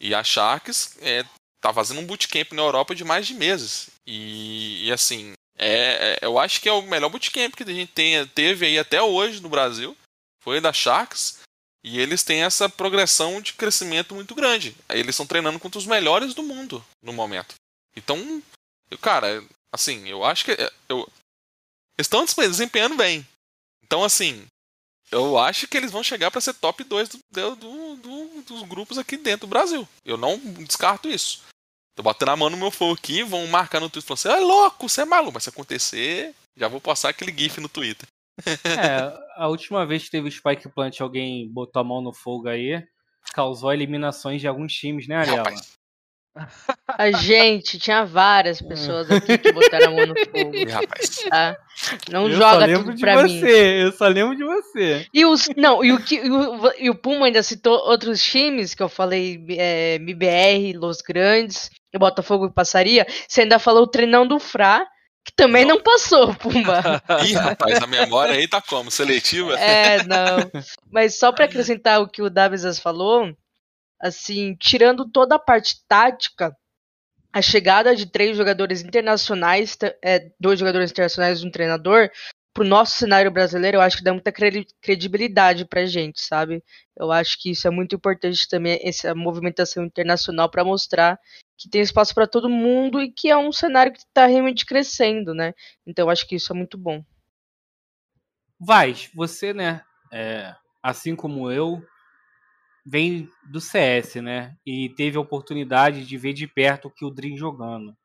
E a Sharks é, tá fazendo um bootcamp na Europa de mais de meses. E, e, assim, é, é- eu acho que é o melhor bootcamp que a gente tem, teve aí até hoje no Brasil. Foi da Sharks. E eles têm essa progressão de crescimento muito grande. Eles estão treinando contra os melhores do mundo no momento. Então, eu, cara, assim, eu acho que. é, Eu, estão desempenhando bem. Então, assim, eu acho que eles vão chegar para ser top 2 do, do- do- dos grupos aqui dentro do Brasil. Eu não descarto isso. Tô botando a mão no meu fogo aqui, vão marcar no Twitter falando assim: é louco, você é maluco. Mas se acontecer, já vou passar aquele GIF no Twitter. É, a última vez que teve o Spike Plant, alguém botou a mão no fogo aí, causou eliminações de alguns times, né, Ariela? Rapaz, A gente tinha várias pessoas aqui que botaram a mão no fogo. rapaz. Tá? Não eu só joga lembro tudo de pra mim. você, eu só lembro de você. E os. Não, e o, que, e o, e o Puma ainda citou outros times que eu falei, é, MBR, Los Grandes, e Botafogo e Passaria. Você ainda falou o treinão do Fra, que também não, passou, Pumba. Ih, rapaz, a memória aí tá como? Seletiva? É, não. Mas só pra acrescentar o que o Davisas falou, assim, tirando toda a parte tática, a chegada de três jogadores internacionais, é, dois jogadores internacionais e um treinador, pro nosso cenário brasileiro, eu acho que dá muita credi- credibilidade pra gente, sabe? Eu acho que isso é muito importante também, essa movimentação internacional pra mostrar que tem espaço pra todo mundo e que é um cenário que tá realmente crescendo, né? Então eu acho que isso é muito bom. Vaz, você, né, é, assim como eu, vem do CS, né? E teve a oportunidade de ver de perto o Kildrin jogando.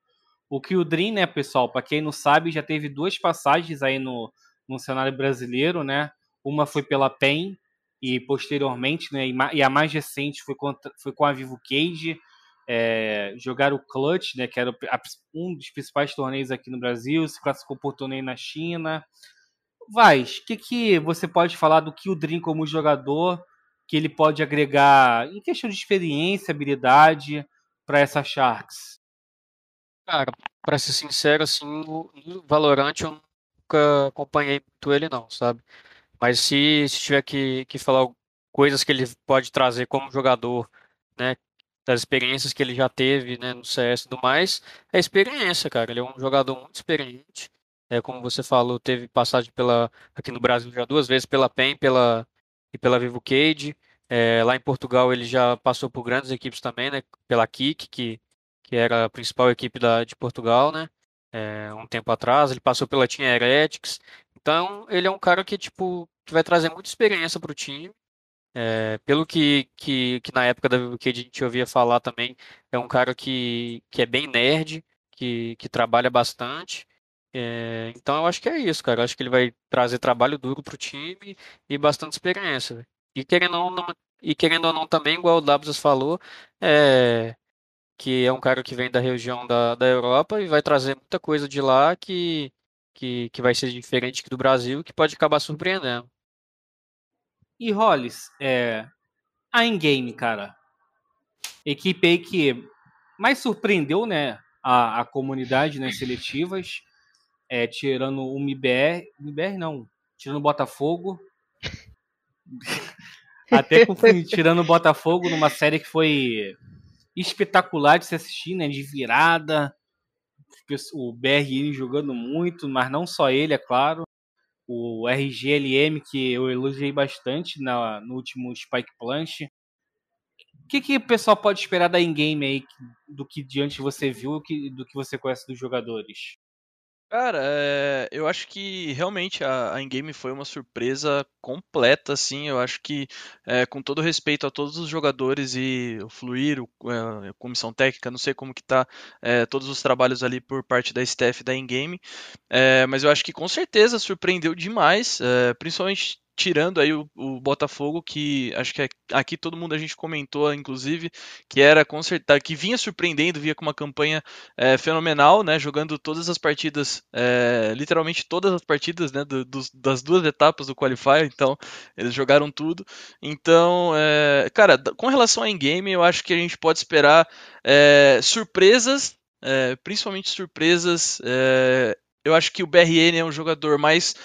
O Kildrin, né, pessoal, para quem não sabe, já teve duas passagens aí no, no cenário brasileiro, né? Uma foi pela PEN e posteriormente, né, e, a mais recente foi, contra, foi com a Vivo Cage. É, jogaram o Clutch, né, que era o- um dos principais torneios aqui no Brasil, se classificou por torneio na China. Vaz, o que, que você pode falar do Kildrin como jogador que ele pode agregar em questão de experiência, habilidade para essa Sharks? Cara, pra ser sincero, assim, no no Valorant eu nunca acompanhei muito ele não, sabe? Mas se, se tiver que, que falar coisas que ele pode trazer como jogador, né, das experiências que ele já teve, né, no CS e tudo mais, é experiência, cara. Ele é um jogador muito experiente. É, como você falou, teve passagem pela, aqui no Brasil já duas vezes pela PEN pela, e pela Vivo Cage. É, lá em Portugal ele já passou por grandes equipes também, né, pela Kik, que que era a principal equipe da, de Portugal, né? É, um tempo atrás, ele passou pela Team Heretics. Então, ele é um cara que, tipo, que vai trazer muita experiência para o time. É, pelo que, que, que na época da VVK a gente ouvia falar também, é um cara que, que é bem nerd, que, que trabalha bastante. É, então, eu acho que é isso, cara. Eu acho que ele vai trazer trabalho duro para o time e bastante experiência. E querendo ou não, e querendo ou não também, igual o Dabs falou, é, que é um cara que vem da região da, da Europa e vai trazer muita coisa de lá que, que, que vai ser diferente do Brasil, que pode acabar surpreendendo. E Hollis, é, a Endgame, cara, equipe aí que mais surpreendeu, né, a, a comunidade nas seletivas, é, tirando o MBR, MBR não, tirando o Botafogo, até tirando o Botafogo numa série que foi espetacular de se assistir, né, de virada, o BRN jogando muito, mas não só ele, é claro. o RGLM, que eu elogiei bastante na, no último Spike Planche. O que, que o pessoal pode esperar da in-game aí, do que diante você viu, do que você conhece dos jogadores? Cara, é, eu acho que realmente a, a in-game foi uma surpresa completa, assim. Eu acho que, é, com todo respeito a todos os jogadores e o Fluir, o, é, a comissão técnica, não sei como que tá todos os trabalhos ali por parte da staff da in-game, é, mas eu acho que com certeza surpreendeu demais, principalmente tirando aí o, o, Botafogo, que acho que aqui todo mundo a gente comentou, inclusive, que era consertar, que vinha surpreendendo, vinha com uma campanha é, fenomenal, né? Jogando todas as partidas, é, literalmente todas as partidas, né? Do, dos, das duas etapas do Qualifier, então eles jogaram tudo. Então, é, cara, com relação a in-game, eu acho que a gente pode esperar surpresas, principalmente surpresas. eu acho que o BRN é um jogador mais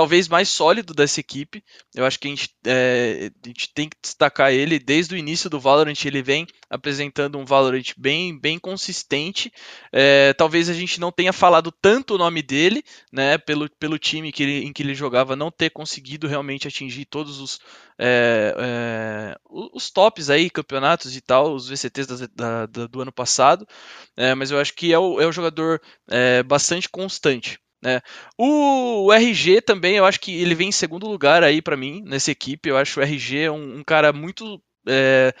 talvez mais sólido dessa equipe. Eu acho que a gente, é, a gente, tem que destacar ele desde o início do Valorant. Ele vem apresentando um Valorant bem, bem consistente. É, talvez a gente não tenha falado tanto o nome dele, né, pelo, pelo time que ele, em que ele jogava, não ter conseguido realmente atingir todos os, é, os tops aí, campeonatos e tal, os VCTs da, da, do ano passado. mas eu acho que é o, é o jogador bastante constante. Né? O, RG também, eu acho que ele vem em segundo lugar aí para mim nessa equipe. Eu acho o RG um, um cara muito é,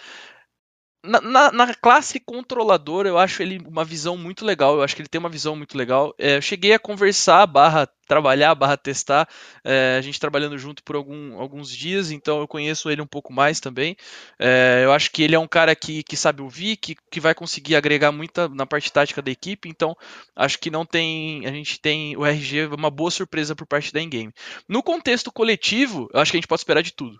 na, na, classe controlador, eu acho ele uma visão muito legal. Eu acho que ele tem uma visão muito legal. É, eu cheguei a conversar, barra trabalhar, barra testar. É, a gente trabalhando junto por algum, alguns dias, então eu conheço ele um pouco mais também. É, eu acho que ele é um cara que, que sabe ouvir, que, que vai conseguir agregar muita na parte tática da equipe. Então acho que não tem. A gente tem o RG uma boa surpresa por parte da Endgame. No contexto coletivo, eu acho que a gente pode esperar de tudo.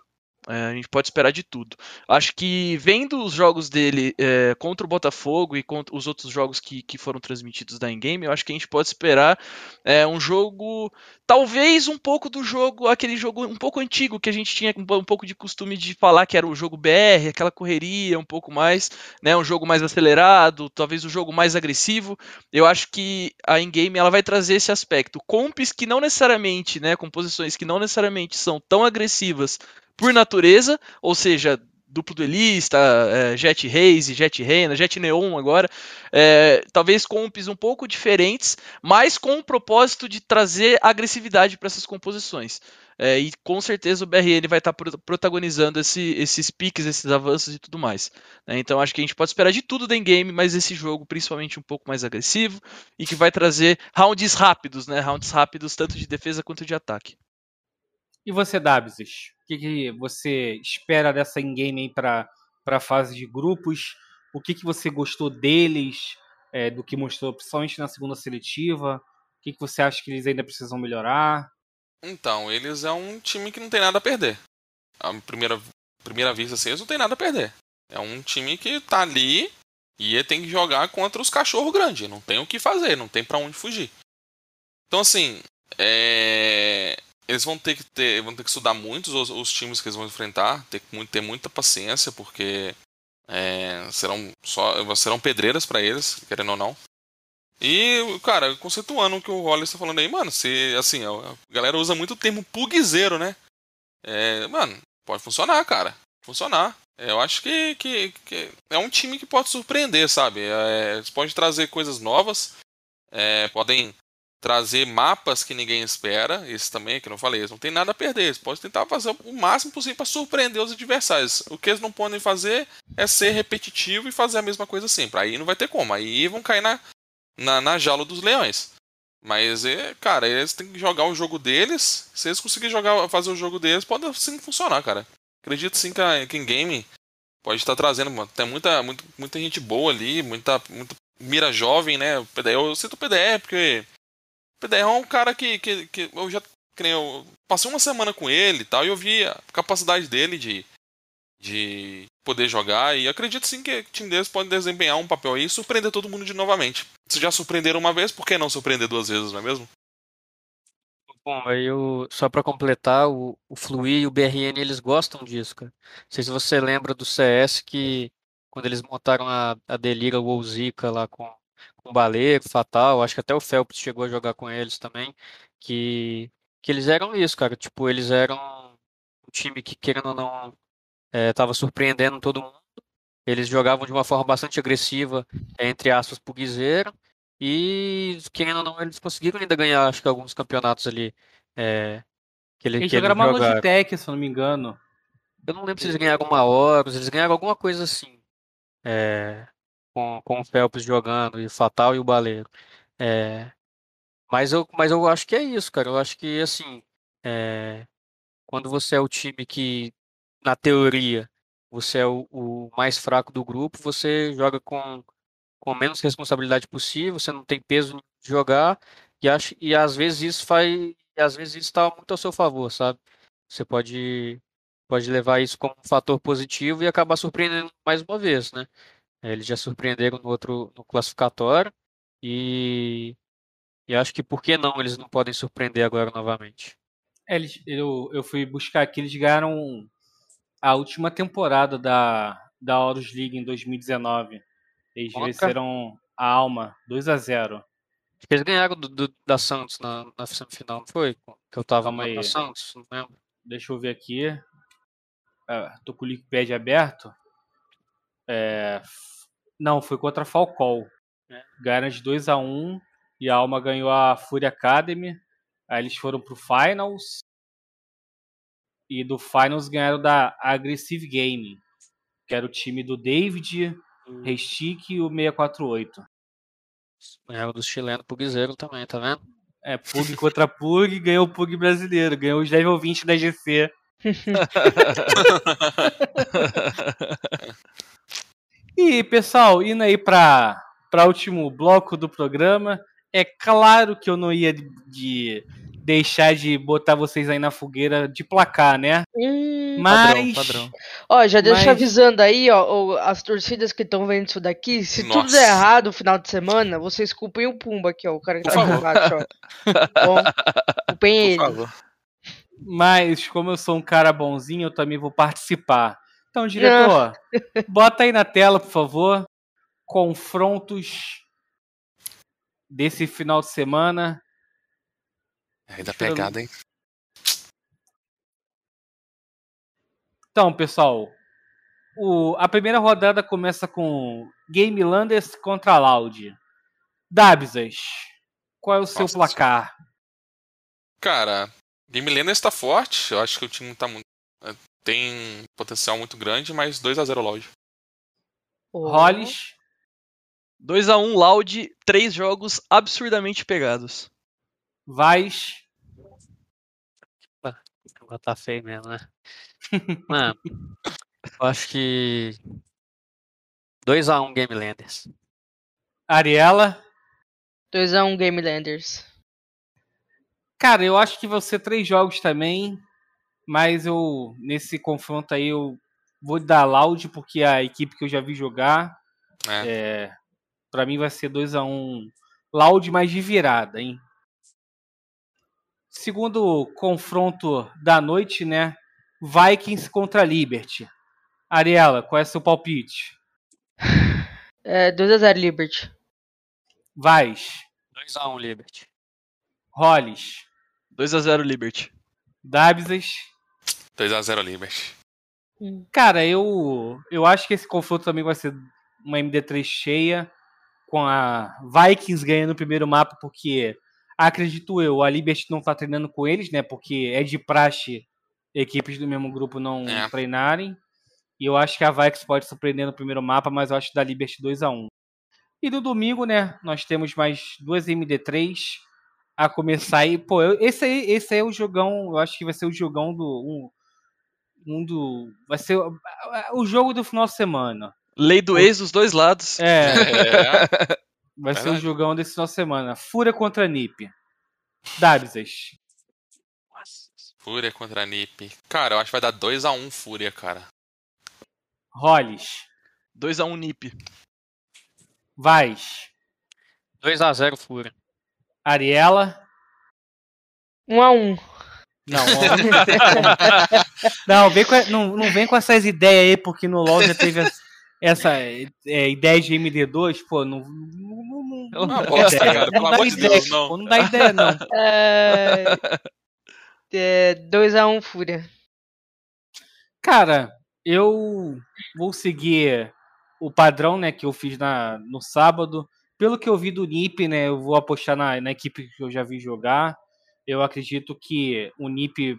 É, a gente pode esperar de tudo. Acho que vendo os jogos dele é, contra o Botafogo e contra os outros jogos que, que foram transmitidos da Endgame, eu acho que a gente pode esperar é, um jogo, talvez um pouco do jogo, aquele jogo um pouco antigo que a gente tinha um, pouco de costume de falar que era o jogo BR, aquela correria um pouco mais, né, um jogo mais acelerado, talvez um jogo mais agressivo. Eu acho que a Endgame ela vai trazer esse aspecto. Comps que não necessariamente, né, composições que não necessariamente são tão agressivas por natureza, ou seja, duplo duelista, é, Jet Raze, Jet Reina, Jet Neon agora, é, talvez comps um pouco diferentes, mas com o propósito de trazer agressividade para essas composições. É, e com certeza o BRN vai estar tá protagonizando esse, esses piques, esses avanços e tudo mais. Né? Então acho que a gente pode esperar de tudo do game, mas esse jogo principalmente um pouco mais agressivo e que vai trazer rounds rápidos, né? Rounds rápidos tanto de defesa quanto de ataque. E você, Dabsis? O que, que você espera dessa in-game para a fase de grupos? O que, que você gostou deles, é, do que mostrou, principalmente na segunda seletiva? O que, que você acha que eles ainda precisam melhorar? Então, eles é um time que não tem nada a perder. A primeira, primeira vista, assim, eles não tem nada a perder. É um time que tá ali e tem que jogar contra os cachorros grandes. Não tem o que fazer, não tem para onde fugir. Então, assim, é eles vão ter que ter, vão ter que estudar muito os, os times que eles vão enfrentar, ter ter muita paciência, porque é, serão só serão pedreiras para eles, querendo ou não. E, cara, conceituando o que o Wallace está falando aí, mano, se assim, a galera usa muito o termo pugzeiro, né? É, mano, pode funcionar, cara. Funcionar. É, eu acho que, que, que, é um time que pode surpreender, sabe? É, eles podem trazer coisas novas, é, podem trazer mapas que ninguém espera. Esse também, que eu não falei, eles não tem nada a perder. Eles podem tentar fazer o máximo possível para surpreender os adversários. O que eles não podem fazer é ser repetitivo e fazer a mesma coisa sempre. Aí não vai ter como. Aí vão cair na, na, na jaula dos leões. Mas, é, cara, eles têm que jogar o jogo deles. Se eles conseguirem jogar, fazer o jogo deles, pode sim funcionar, cara. Acredito sim que, a, que em game pode estar trazendo, mano. Tem muita, muita, muita gente boa ali, muita, muita mira jovem, né? Eu cito o PDR porque É um cara que, que, que eu já eu passei uma semana com ele e tal, e eu vi a capacidade dele de, de poder jogar, e acredito sim que o time deles pode desempenhar um papel aí e surpreender todo mundo de novamente. Se já surpreenderam uma vez, por que não surpreender duas vezes, não é mesmo? Bom, aí eu, só para completar, o, o Fluir e o BRN eles gostam disso, cara. Não sei se você lembra do CS que quando eles montaram a, a Delira Wolzica lá com com o Baleiro, Fatal, acho que até o Phelps chegou a jogar com eles também, que que eles eram isso, cara. Tipo, eles eram um time que, querendo ou não, é, tava surpreendendo todo mundo. Eles jogavam de uma forma bastante agressiva, entre aspas, pro Guiseiro. E, querendo ou não, eles conseguiram ainda ganhar, acho que alguns campeonatos ali. É, que, ele, Eles que jogaram uma. Logitech, se eu não me engano. Eu não lembro se eles ganharam uma Horus, eles ganharam alguma coisa assim. É, com, com o Phelps jogando, e Fatal e o Baleiro. É, mas, eu, mas eu acho que é isso, cara. Eu acho que, assim, é, quando você é o time que, na teoria, você é o, o mais fraco do grupo, você joga com, com menos responsabilidade possível, você não tem peso de jogar, e, acho, e às vezes isso faz. Às vezes isso está muito ao seu favor, sabe? Você pode pode levar isso como um fator positivo e acabar surpreendendo mais uma vez, né? É, Eles já surpreenderam no outro no classificatório e, e acho que por que não eles não podem surpreender agora novamente? É, eles, eu, eu fui buscar aqui, eles ganharam a última temporada da, da Horus League em 2019. Eles Contra? venceram a Alma 2 a 0 Acho que eles ganharam do, do- da Santos na, na semifinal, não foi? Que eu tava Calma na, aí. na Santos, não lembro. Deixa eu ver aqui. Ah, tô com o Wikipedia aberto. É, não, foi contra a Falcol. É. Ganharam de 2 a 1 e a Alma ganhou a Fury Academy. Aí eles foram pro Finals. E do Finals ganharam da Aggressive Gaming, que era o time do David, Restic e o 648. Ganharam do chileno pro Guiseiro também, tá vendo? É, Pug contra Pug, ganhou o Pug brasileiro, ganhou os level 20 da GC. E, pessoal, indo aí para o último bloco do programa, é claro que eu não ia de, de deixar de botar vocês aí na fogueira de placar, né? Hum, Mas, padrão. Ó, já deixa Mas- avisando aí, ó, as torcidas que estão vendo isso daqui, se tudo Nossa. der errado no final de semana, vocês culpem o Pumba aqui, ó, o cara que tá aqui embaixo, ó. Bom, culpem ele. favor. mas como eu sou um cara bonzinho, eu também vou participar. Então, diretor, bota aí na tela, por favor, confrontos desse final de semana. Aí da pegada, hein? Então, pessoal, o- a primeira rodada começa com Game Landers contra Loud. Dabsas, qual é o seu Nossa placar? Cara, Game Landers tá forte. Eu acho que o time tá muito. Tem potencial muito grande, mas 2x0 Loud. Ó, Hollis, 2x1 Loud, três jogos absurdamente pegados. Vais, Agora tá feio mesmo, né? Mano, eu acho que 2x1 Game Landers. Ariela. 2x1 Game Landers. Cara, eu acho que vão ser três jogos também, mas eu nesse confronto aí eu vou dar Loud porque a equipe que eu já vi jogar, É. é, para mim vai ser 2 a 1 Loud mais de virada, hein? Segundo confronto da noite, né? Vikings contra Liberty. Ariela, qual é seu palpite? É, 2x0 Liberty. Vais, 2x1 Liberty. Hollis, 2x0 Liberty. Dabsas. 2x0 Liberty. Hum. Cara, eu eu acho que esse confronto também vai ser uma MD3 cheia, com a Vikings ganhando o primeiro mapa, porque acredito eu, a Liberty não tá treinando com eles, né? Porque é de praxe equipes do mesmo grupo não É. treinarem. E eu acho que a Vikings pode surpreender no primeiro mapa, mas eu acho da Liberty 2 a 1 E no domingo, né? Nós temos mais duas MD3 a começar aí. Pô, eu- esse aí, esse aí é o jogão, eu acho que vai ser o jogão do. Um, um do. Vai ser o, jogo do final de semana. Lei do ex dos dois lados. É, É. vai ser o jogão desse final de semana. Fúria contra Nip. Dabsas. Fúria contra Nip. Cara, eu acho que vai dar 2x1 Fúria, cara. Hollis. 2x1 NIP. Vais. 2x0 Fúria. Ariela. 1x1. Não, não, vem com, não, não vem com essas ideias aí, porque no LoL já teve essa, essa, é, ideia de MD2, pô, não. não, não, É dá bosta, cara, pelo dá amor de ideia, Deus, não. pô, não dá ideia, não. É, É, 2x1 um, Fúria. Cara, eu vou seguir o padrão, né, que eu fiz na, no sábado. Pelo que eu vi do NIP, né, eu vou apostar na, na equipe que eu já vi jogar. Eu acredito que o NIP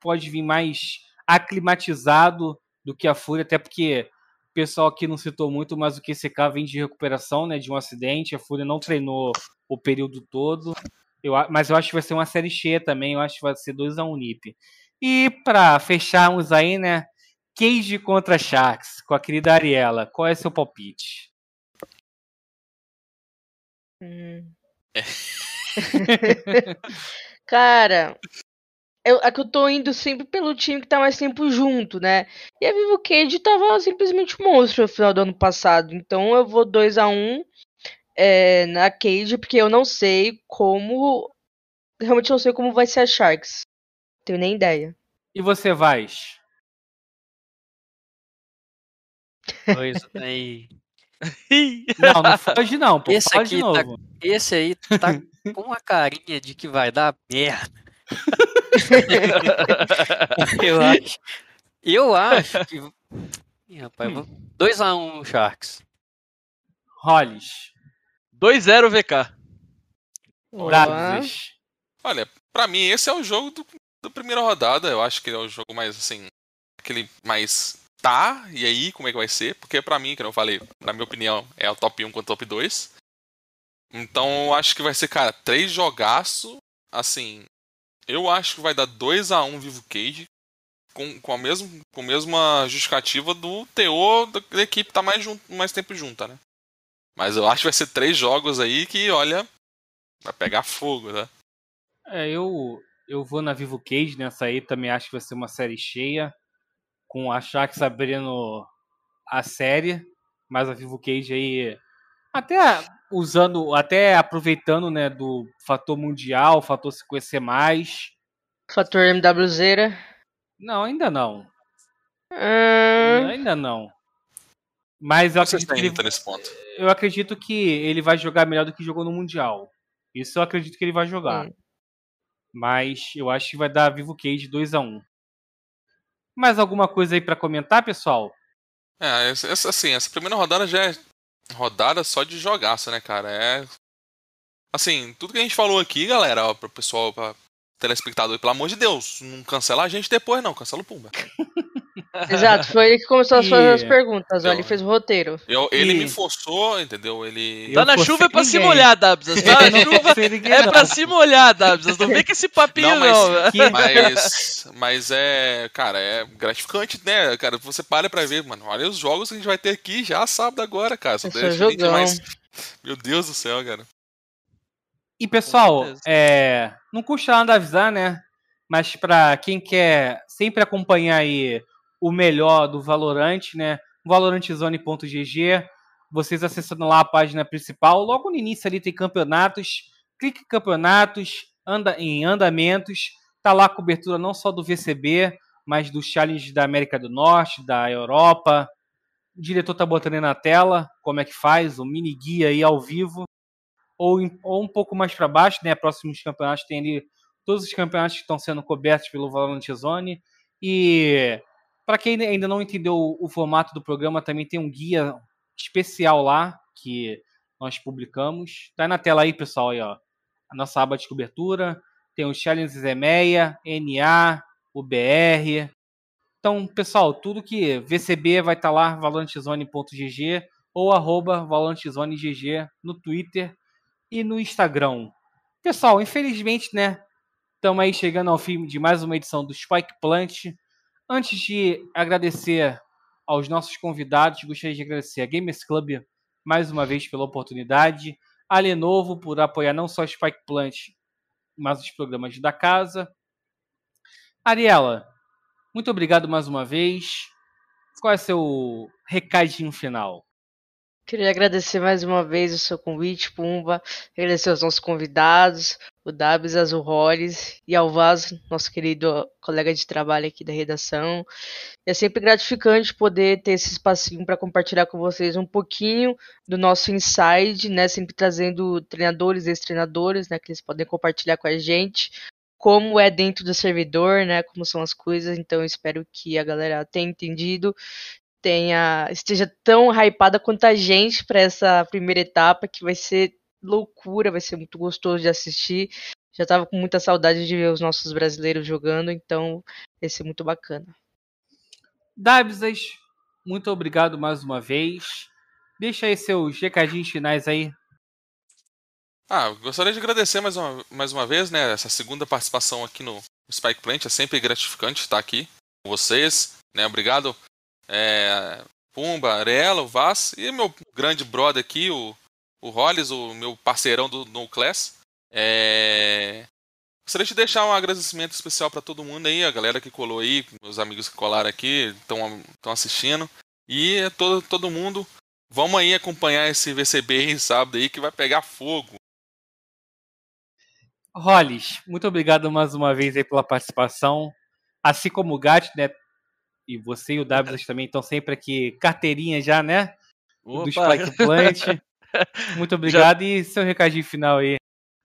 pode vir mais aclimatizado do que a Fúria, até porque o pessoal aqui não citou muito, mas o QCK vem de recuperação, né, de um acidente. A Fúria não treinou o período todo. Eu, mas eu acho que vai ser uma série cheia também. Eu acho que vai ser 2x1 um NIP. E para fecharmos aí, né, Cage contra Sharks, com a querida Ariela. Qual é seu palpite? Hum. Cara, eu, é que eu tô indo sempre pelo time que tá mais tempo junto, né? E a Vivo Cage tava simplesmente um monstro no final do ano passado. Então eu vou 2 a 1 um, é, na Cage, porque eu não sei como. Realmente não sei como vai ser a Sharks. Tenho nem ideia. E você, vai? Dois aí. Não, não foge não, pô. Esse aqui tá, novo. esse aí tá com uma carinha de que vai dar merda. eu acho. Eu acho que. Ih, rapaz, Hum. vou... 2x1 Sharks. Hollis. 2-0 VK. Dados. Olha, pra mim esse é o jogo do, da primeira rodada. Eu acho que é o jogo mais assim. Aquele mais. Tá, e aí, como é que vai ser? Porque pra mim, que eu falei, na minha opinião, é o top 1 contra o top 2. Então eu acho que vai ser, cara, três jogaço. Assim. Eu acho que vai dar 2x1 Vivo Cage. Com, com, a mesma, com a mesma justificativa do teor da, equipe tá mais, junto, mais tempo junta, né? Mas eu acho que vai ser três jogos aí que, olha, vai pegar fogo, né? É, eu, eu vou na Vivo Cage nessa aí, também acho que vai ser uma série cheia. Com a Sharks abrindo a série. Mas a Vivo Cage aí. Até usando, até aproveitando, né, do fator mundial, fator se conhecer mais. Fator MWZera. Não, ainda não. Hum, Ainda não. Mas eu Vocês acredito, que ele, nesse ponto. eu acredito que ele vai jogar melhor do que jogou no Mundial. Isso eu acredito que ele vai jogar. Hum. Mas eu acho que vai dar Vivo Cage 2x1. Mais alguma coisa aí pra comentar, pessoal? É, assim, essa primeira rodada já é rodada só de jogaço, né, cara? É. Assim, tudo que a gente falou aqui, galera, ó, pro pessoal, pra telespectador, pelo amor de Deus, não cancela a gente depois, não, cancela o Pumba. Exato, foi ele que começou a fazer as E- perguntas, ó, ele Eu- fez o roteiro. Eu, ele E- me forçou, entendeu? Ele. Eu Tá na chuva é pra se ninguém. molhar, Dabsas. Tá na Eu não chuva é pra se molhar, Dabsas. Não vem com esse papinho, Não, mas- não. Mas, mas é, cara, é gratificante, né, cara? Você para pra ver, mano. Olha os jogos que a gente vai ter aqui já sábado agora, cara. Só é deixa gente jogão. mais- Meu Deus do céu, cara. E pessoal, é, não custa nada avisar, né? Mas pra quem quer sempre acompanhar aí o melhor do Valorant, né? Valorantzone.gg, vocês acessando lá a página principal, logo no início ali tem campeonatos, clique em campeonatos, anda em andamentos, tá lá a cobertura não só do VCB, mas dos challenges da América do Norte, da Europa. O diretor tá botando aí na tela como é que faz, o mini guia aí ao vivo ou, em- ou um pouco mais para baixo, né? Próximos campeonatos tem ali todos os campeonatos que estão sendo cobertos pelo Valorant Zone. E para quem ainda não entendeu o, o formato do programa, também tem um guia especial lá que nós publicamos. Tá na tela aí, pessoal, aí, ó. A nossa aba de cobertura. Tem os challenges EMEA, NA, UBR. Então, pessoal, tudo que VCB vai estar lá, valantzone.gg ou arroba valantzonegg no Twitter e no Instagram. Pessoal, infelizmente, né? Estamos aí chegando ao fim de mais uma edição do Spike Plant. Antes de agradecer aos nossos convidados, gostaria de agradecer a Gamers Club mais uma vez pela oportunidade, a Lenovo por apoiar não só o Spike Plant, mas os programas da casa. Ariela, muito obrigado mais uma vez. Qual é seu recadinho final? Queria agradecer mais uma vez o seu convite, Pumba. Agradecer aos nossos convidados, o Dabs, Azul Rollins e ao Vaz, nosso querido colega de trabalho aqui da redação. É sempre gratificante poder ter esse espacinho para compartilhar com vocês um pouquinho do nosso inside, né? Sempre trazendo treinadores, ex-treinadores, né? Que eles podem compartilhar com a gente como é dentro do servidor, né? Como são as coisas. Então espero que a galera tenha entendido, tenha esteja tão hypada quanto a gente para essa primeira etapa, que vai ser loucura, vai ser muito gostoso de assistir. Já tava com muita saudade de ver os nossos brasileiros jogando, então vai ser muito bacana. Dabsas, muito obrigado mais uma vez. Deixa aí seus recadinhos finais aí. Ah, gostaria de agradecer mais uma, mais uma vez, né? Essa segunda participação aqui no Spike Plant. É sempre gratificante estar aqui com vocês. Né? Obrigado, é, Pumba, Arela, o Vaz e meu grande brother aqui, o, o Hollis, o meu parceirão do No Class. É... Gostaria de deixar um agradecimento especial para todo mundo aí, a galera que colou aí, meus amigos que colaram aqui, estão assistindo. E todo, todo mundo, vamos aí acompanhar esse VCB sábado aí que vai pegar fogo. Hollis, muito obrigado mais uma vez aí pela participação. Assim como o Gat, né? E você e o W também estão sempre aqui, carteirinha já, né? Opa. Do Spike Plant. Muito obrigado já... e seu recadinho final aí.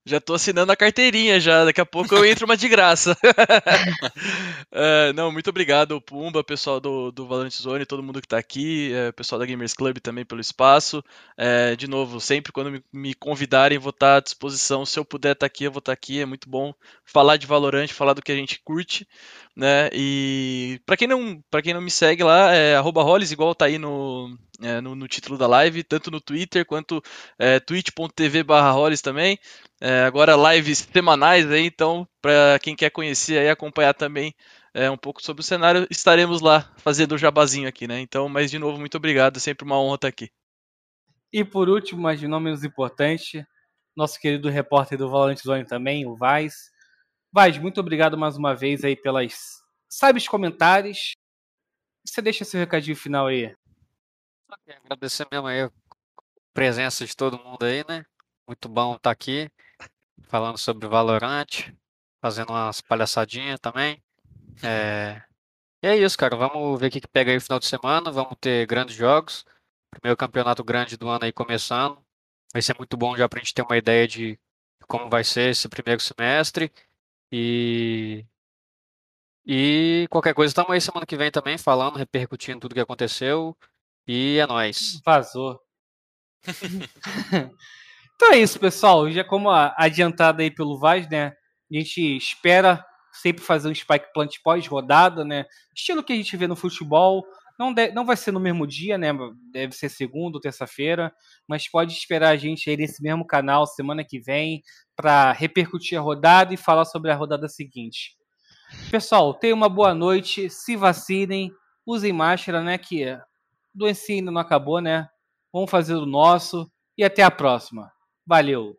Já tô assinando a carteirinha já, daqui a pouco eu entro uma de graça. é, não, muito obrigado, Pumba, pessoal do, do Valorant Zone, todo mundo que tá aqui, é, pessoal da Gamers Club também pelo espaço. É, de novo, sempre quando me, me, convidarem, vou estar à disposição. Se eu puder estar tá aqui, eu vou estar tá aqui. É muito bom falar de Valorant, falar do que a gente curte, né? E para quem não, para quem não me segue lá, é @hollis igual tá aí no, é, no, no, título da live, tanto no Twitter quanto é, twitch.tv/hollis também. É, agora lives semanais aí, então para quem quer conhecer e acompanhar também é, um pouco sobre o cenário, estaremos lá fazendo o jabazinho aqui, né? Então, mas de novo, muito obrigado, sempre uma honra estar aqui. E por último, mas não menos importante, nosso querido repórter do Valorant Zone também, o Vaz. Vaz, muito obrigado mais uma vez aí pelas sabes comentários. Você deixa seu recadinho final aí. Agradecer mesmo aí a presença de todo mundo aí, né? Muito bom estar aqui falando sobre Valorant, fazendo umas palhaçadinhas também. É... E é isso, cara. Vamos ver o que, que pega aí no final de semana. Vamos ter grandes jogos. Primeiro campeonato grande do ano aí começando. Vai ser muito bom já pra gente ter uma ideia de como vai ser esse primeiro semestre. E. E qualquer coisa, estamos aí semana que vem também falando, repercutindo tudo que aconteceu. E é nóis. Vazou. Então é isso, pessoal. Já como adiantado aí pelo Vaz, né? A gente espera sempre fazer um Spike Plant pós-rodada, né? Estilo que a gente vê no futebol. Não, de, não vai ser no mesmo dia, né? Deve ser segunda ou terça-feira. Mas pode esperar a gente aí nesse mesmo canal semana que vem para repercutir a rodada e falar sobre a rodada seguinte. Pessoal, tenham uma boa noite. Se vacinem. Usem máscara, né? Que doença ainda não acabou, né? Vamos fazer o nosso. E até a próxima. Valeu!